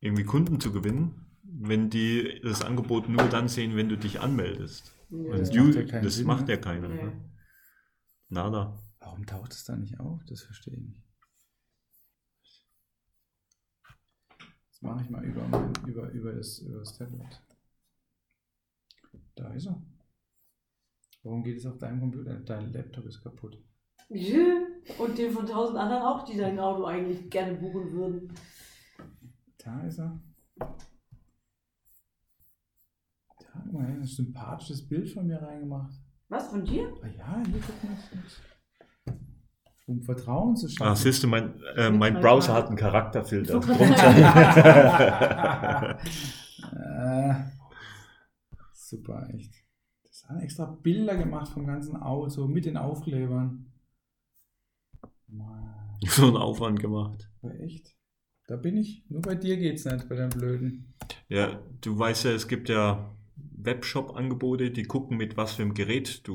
irgendwie Kunden zu gewinnen, wenn die das Angebot nur dann sehen, wenn du dich anmeldest. Ja. Das macht you, ja keinen das Sinn, macht ne? ja keiner. Nee. Ne? Nada. Warum taucht es da nicht auf? Das verstehe ich nicht. Das mache ich mal über, mein, über, über, das, über das Tablet. Da ist er. Warum geht es auf deinem Computer? Dein Laptop ist kaputt. [laughs] Und den von tausend anderen auch, die dein Auto eigentlich gerne buchen würden. Da ist er. Da, guck mal, ein sympathisches Bild von mir reingemacht. Was, von dir? Ah ja, hier guck mal. Um Vertrauen zu schaffen. Ah, siehst du, mein, äh, mein Browser hat einen Charakterfilter. [laughs] Äh, super, echt. Das haben extra Bilder gemacht vom ganzen Auto mit den Aufklebern. Mann, so einen Aufwand gemacht. aber echt. Da bin ich. Nur bei dir geht's nicht, bei den Blöden. Ja, du weißt ja, es gibt ja Webshop-Angebote, die gucken, mit was für einem Gerät du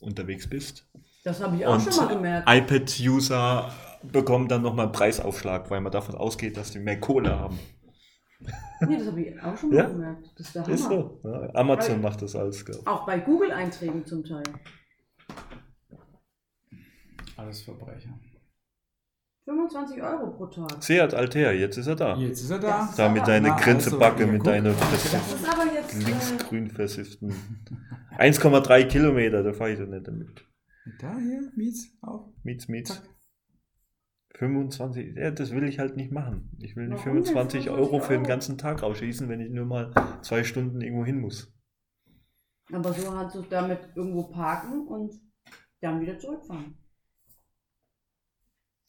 unterwegs bist. Das habe ich auch Und schon mal gemerkt. iPad-User bekommen dann nochmal einen Preisaufschlag, weil man davon ausgeht, dass die mehr Kohle haben. Nee, das habe ich auch schon mal Ja? gemerkt. Das ist der Hammer. Ist so. Ja, Amazon Weil- macht das alles, glaub ich. Auch bei Google-Einträgen zum Teil. Alles Verbrecher. 25 Euro pro Tag. Seat Alter, jetzt ist er da. Jetzt ist er da. Da mit deiner Grenzebacke, also, mit deiner Das ist aber jetzt. Äh, linksgrün versifften. 1,3 Kilometer, da fahre ich doch nicht damit. Da hier, Miets, auf. Miets, Miets. Zack. 25, ja, das will ich halt nicht machen. Ich will nicht Warum denn 25 25 Euro für den ganzen Tag rausschießen, wenn ich nur mal zwei Stunden irgendwo hin muss. Aber so kannst du damit irgendwo parken und dann wieder zurückfahren.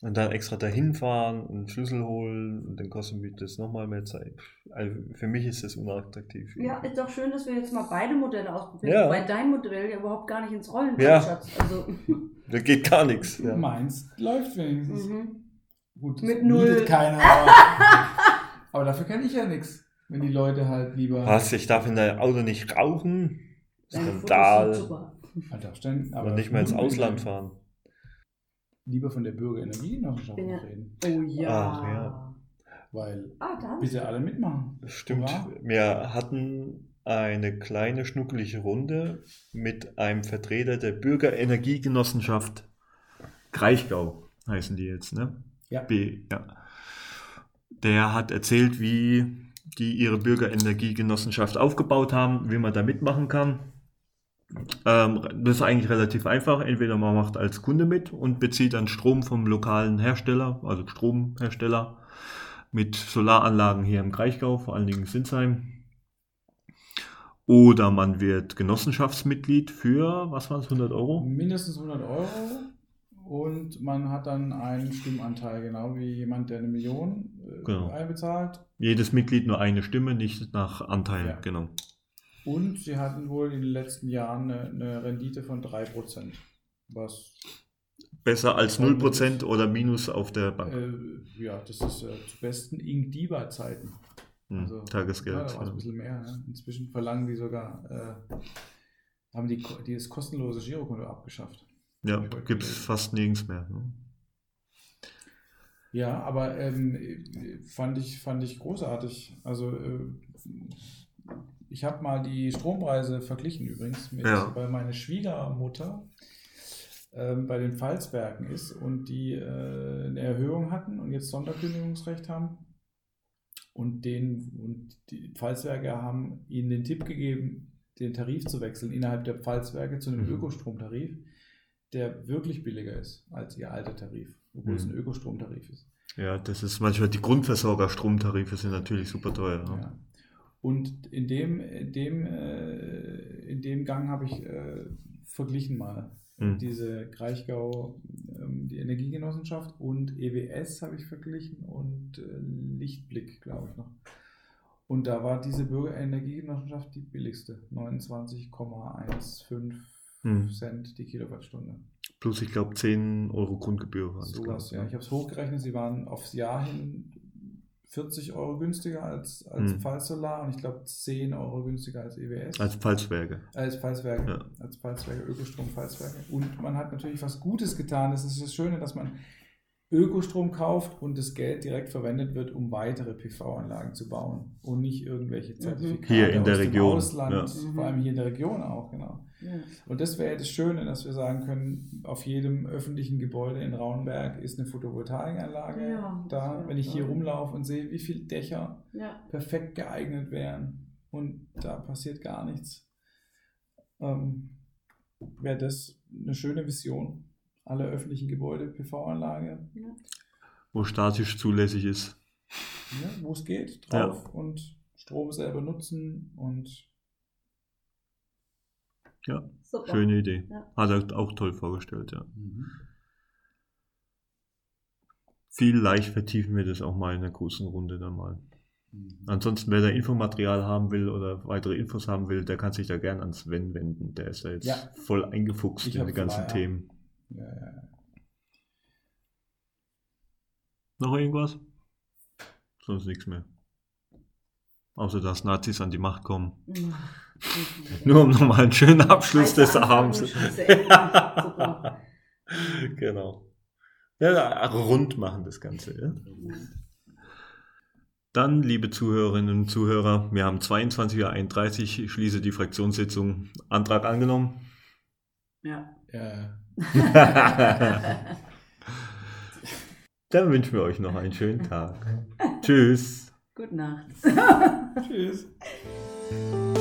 Und dann extra dahin fahren und Schlüssel holen und dann kostet mich das nochmal mehr Zeit. Also für mich ist das unattraktiv. Ja, ist doch schön, dass wir jetzt mal beide Modelle ausprobieren. Ja. Wobei dein Modell ja überhaupt gar nicht ins Rollen kommt, Ja. Schatz. Also, [laughs] Da geht gar nichts. Ja. Meins läuft wenigstens. mhm. Gut, das Mit null. keiner. Aber, [laughs] aber dafür kann ich ja nichts. Wenn die Leute halt lieber. Was? Ich darf in deinem Auto nicht rauchen? Skandal. Aber nicht mehr ins Ausland fahren. Lieber von der Bürgerenergiegenossenschaft ja- reden. Oh ja. Ach, ja. Weil Ah, da. bitte alle mitmachen. Stimmt. Hurra. Wir hatten eine kleine schnuckelige Runde mit einem Vertreter der Bürgerenergiegenossenschaft Kraichgau, heißen die jetzt, ne? Ja. B, ja. Der hat erzählt, wie die ihre Bürgerenergiegenossenschaft aufgebaut haben, wie man da mitmachen kann. Ähm, das ist eigentlich relativ einfach. Entweder man macht als Kunde mit und bezieht dann Strom vom lokalen Hersteller, also Stromhersteller, mit Solaranlagen hier im Kraichgau, vor allen Dingen in Sinsheim. Oder man wird Genossenschaftsmitglied für, was waren es, 100 Euro? Mindestens 100 Euro und man hat dann einen Stimmanteil, genau wie jemand, der eine Million äh, Genau. einbezahlt. Jedes Mitglied nur eine Stimme, nicht nach Anteil, Ja. genau. Und sie hatten wohl in den letzten Jahren eine, eine Rendite von 3%. Was, Besser als Und 0% oder Minus auf der Bank. äh, ja, das ist äh, zu besten Ingdiba-Zeiten. Hm, also, Tagesgeld. Ja, ja. ein bisschen mehr. Ne? Inzwischen verlangen die sogar, äh, haben die, die das kostenlose Girokonto abgeschafft. Ja, gibt es fast nirgends mehr. Ne? Ja, aber ähm, fand, ich, fand ich großartig. Also äh, ich habe mal die Strompreise verglichen übrigens, mit, Ja. weil meine Schwiegermutter ähm, bei den Pfalzwerken ist und die äh, eine Erhöhung hatten und jetzt Sonderkündigungsrecht haben. Und, den, und die Pfalzwerke haben ihnen den Tipp gegeben, den Tarif zu wechseln innerhalb der Pfalzwerke zu einem Mhm. Ökostromtarif, der wirklich billiger ist als ihr alter Tarif, obwohl es Mhm. ein Ökostromtarif ist. Ja, das ist manchmal die Grundversorger-Stromtarife sind natürlich super teuer. Ne? Ja. Und in dem, in dem, äh, in dem Gang habe ich äh, verglichen mal Mhm. diese Kraichgau, ähm, die Energiegenossenschaft und EWS habe ich verglichen und äh, Lichtblick, glaube ich noch. Und da war diese Bürgerenergiegenossenschaft die billigste, 29,15 Mhm. Cent die Kilowattstunde. Plus, ich glaube, 10 Euro Grundgebühr waren es. Sowas, glaub ja. ich, Ich habe es hochgerechnet, sie waren aufs Jahr hin 40 Euro günstiger als, als Hm. Pfalz Solar und ich glaube 10 Euro günstiger als EWS. Als Pfalzwerke. als Pfalzwerke. Ja. Als Pfalzwerke, Ökostrom Pfalzwerke. Und man hat natürlich was Gutes getan. Das ist das Schöne, dass man Ökostrom kauft und das Geld direkt verwendet wird, um weitere PV-Anlagen zu bauen und nicht irgendwelche Zertifikate Hier in der aus dem Region, Ausland, ja. vor allem hier in der Region auch, genau. Ja. Und das wäre das Schöne, dass wir sagen können, auf jedem öffentlichen Gebäude in Raunberg ist eine Photovoltaikanlage Ja, da. Wenn ich hier rumlaufe und sehe, wie viele Dächer ja. perfekt geeignet wären und da passiert gar nichts, ähm, wäre das eine schöne Vision. Alle öffentlichen Gebäude, PV-Anlage, Wo statisch zulässig ist. ja, wo es geht, drauf und Strom selber nutzen und Ja, Super. schöne Idee. Ja. Hat er auch toll vorgestellt, ja. Vielleicht vertiefen wir das auch mal in der großen Runde dann mal. Ansonsten, wer da Infomaterial haben will oder weitere Infos haben will, der kann sich da gern an Sven wenden. Der ist da jetzt Ja. voll eingefuchst Ich in die ganzen Flyer. Themen. Ja, ja, ja. Noch irgendwas? Sonst nichts mehr. Außer dass Nazis an die Macht kommen. Nur um nochmal einen schönen Abschluss des Abends. [laughs] genau. Ja, rund machen das Ganze. Ja? Dann, liebe Zuhörerinnen und Zuhörer, wir haben 22.31 Uhr, ich schließe die Fraktionssitzung. Antrag angenommen. Ja. ja. [laughs] Dann wünschen wir euch noch einen schönen Tag. Tschüss. Gute Nacht. Tschüss. [laughs]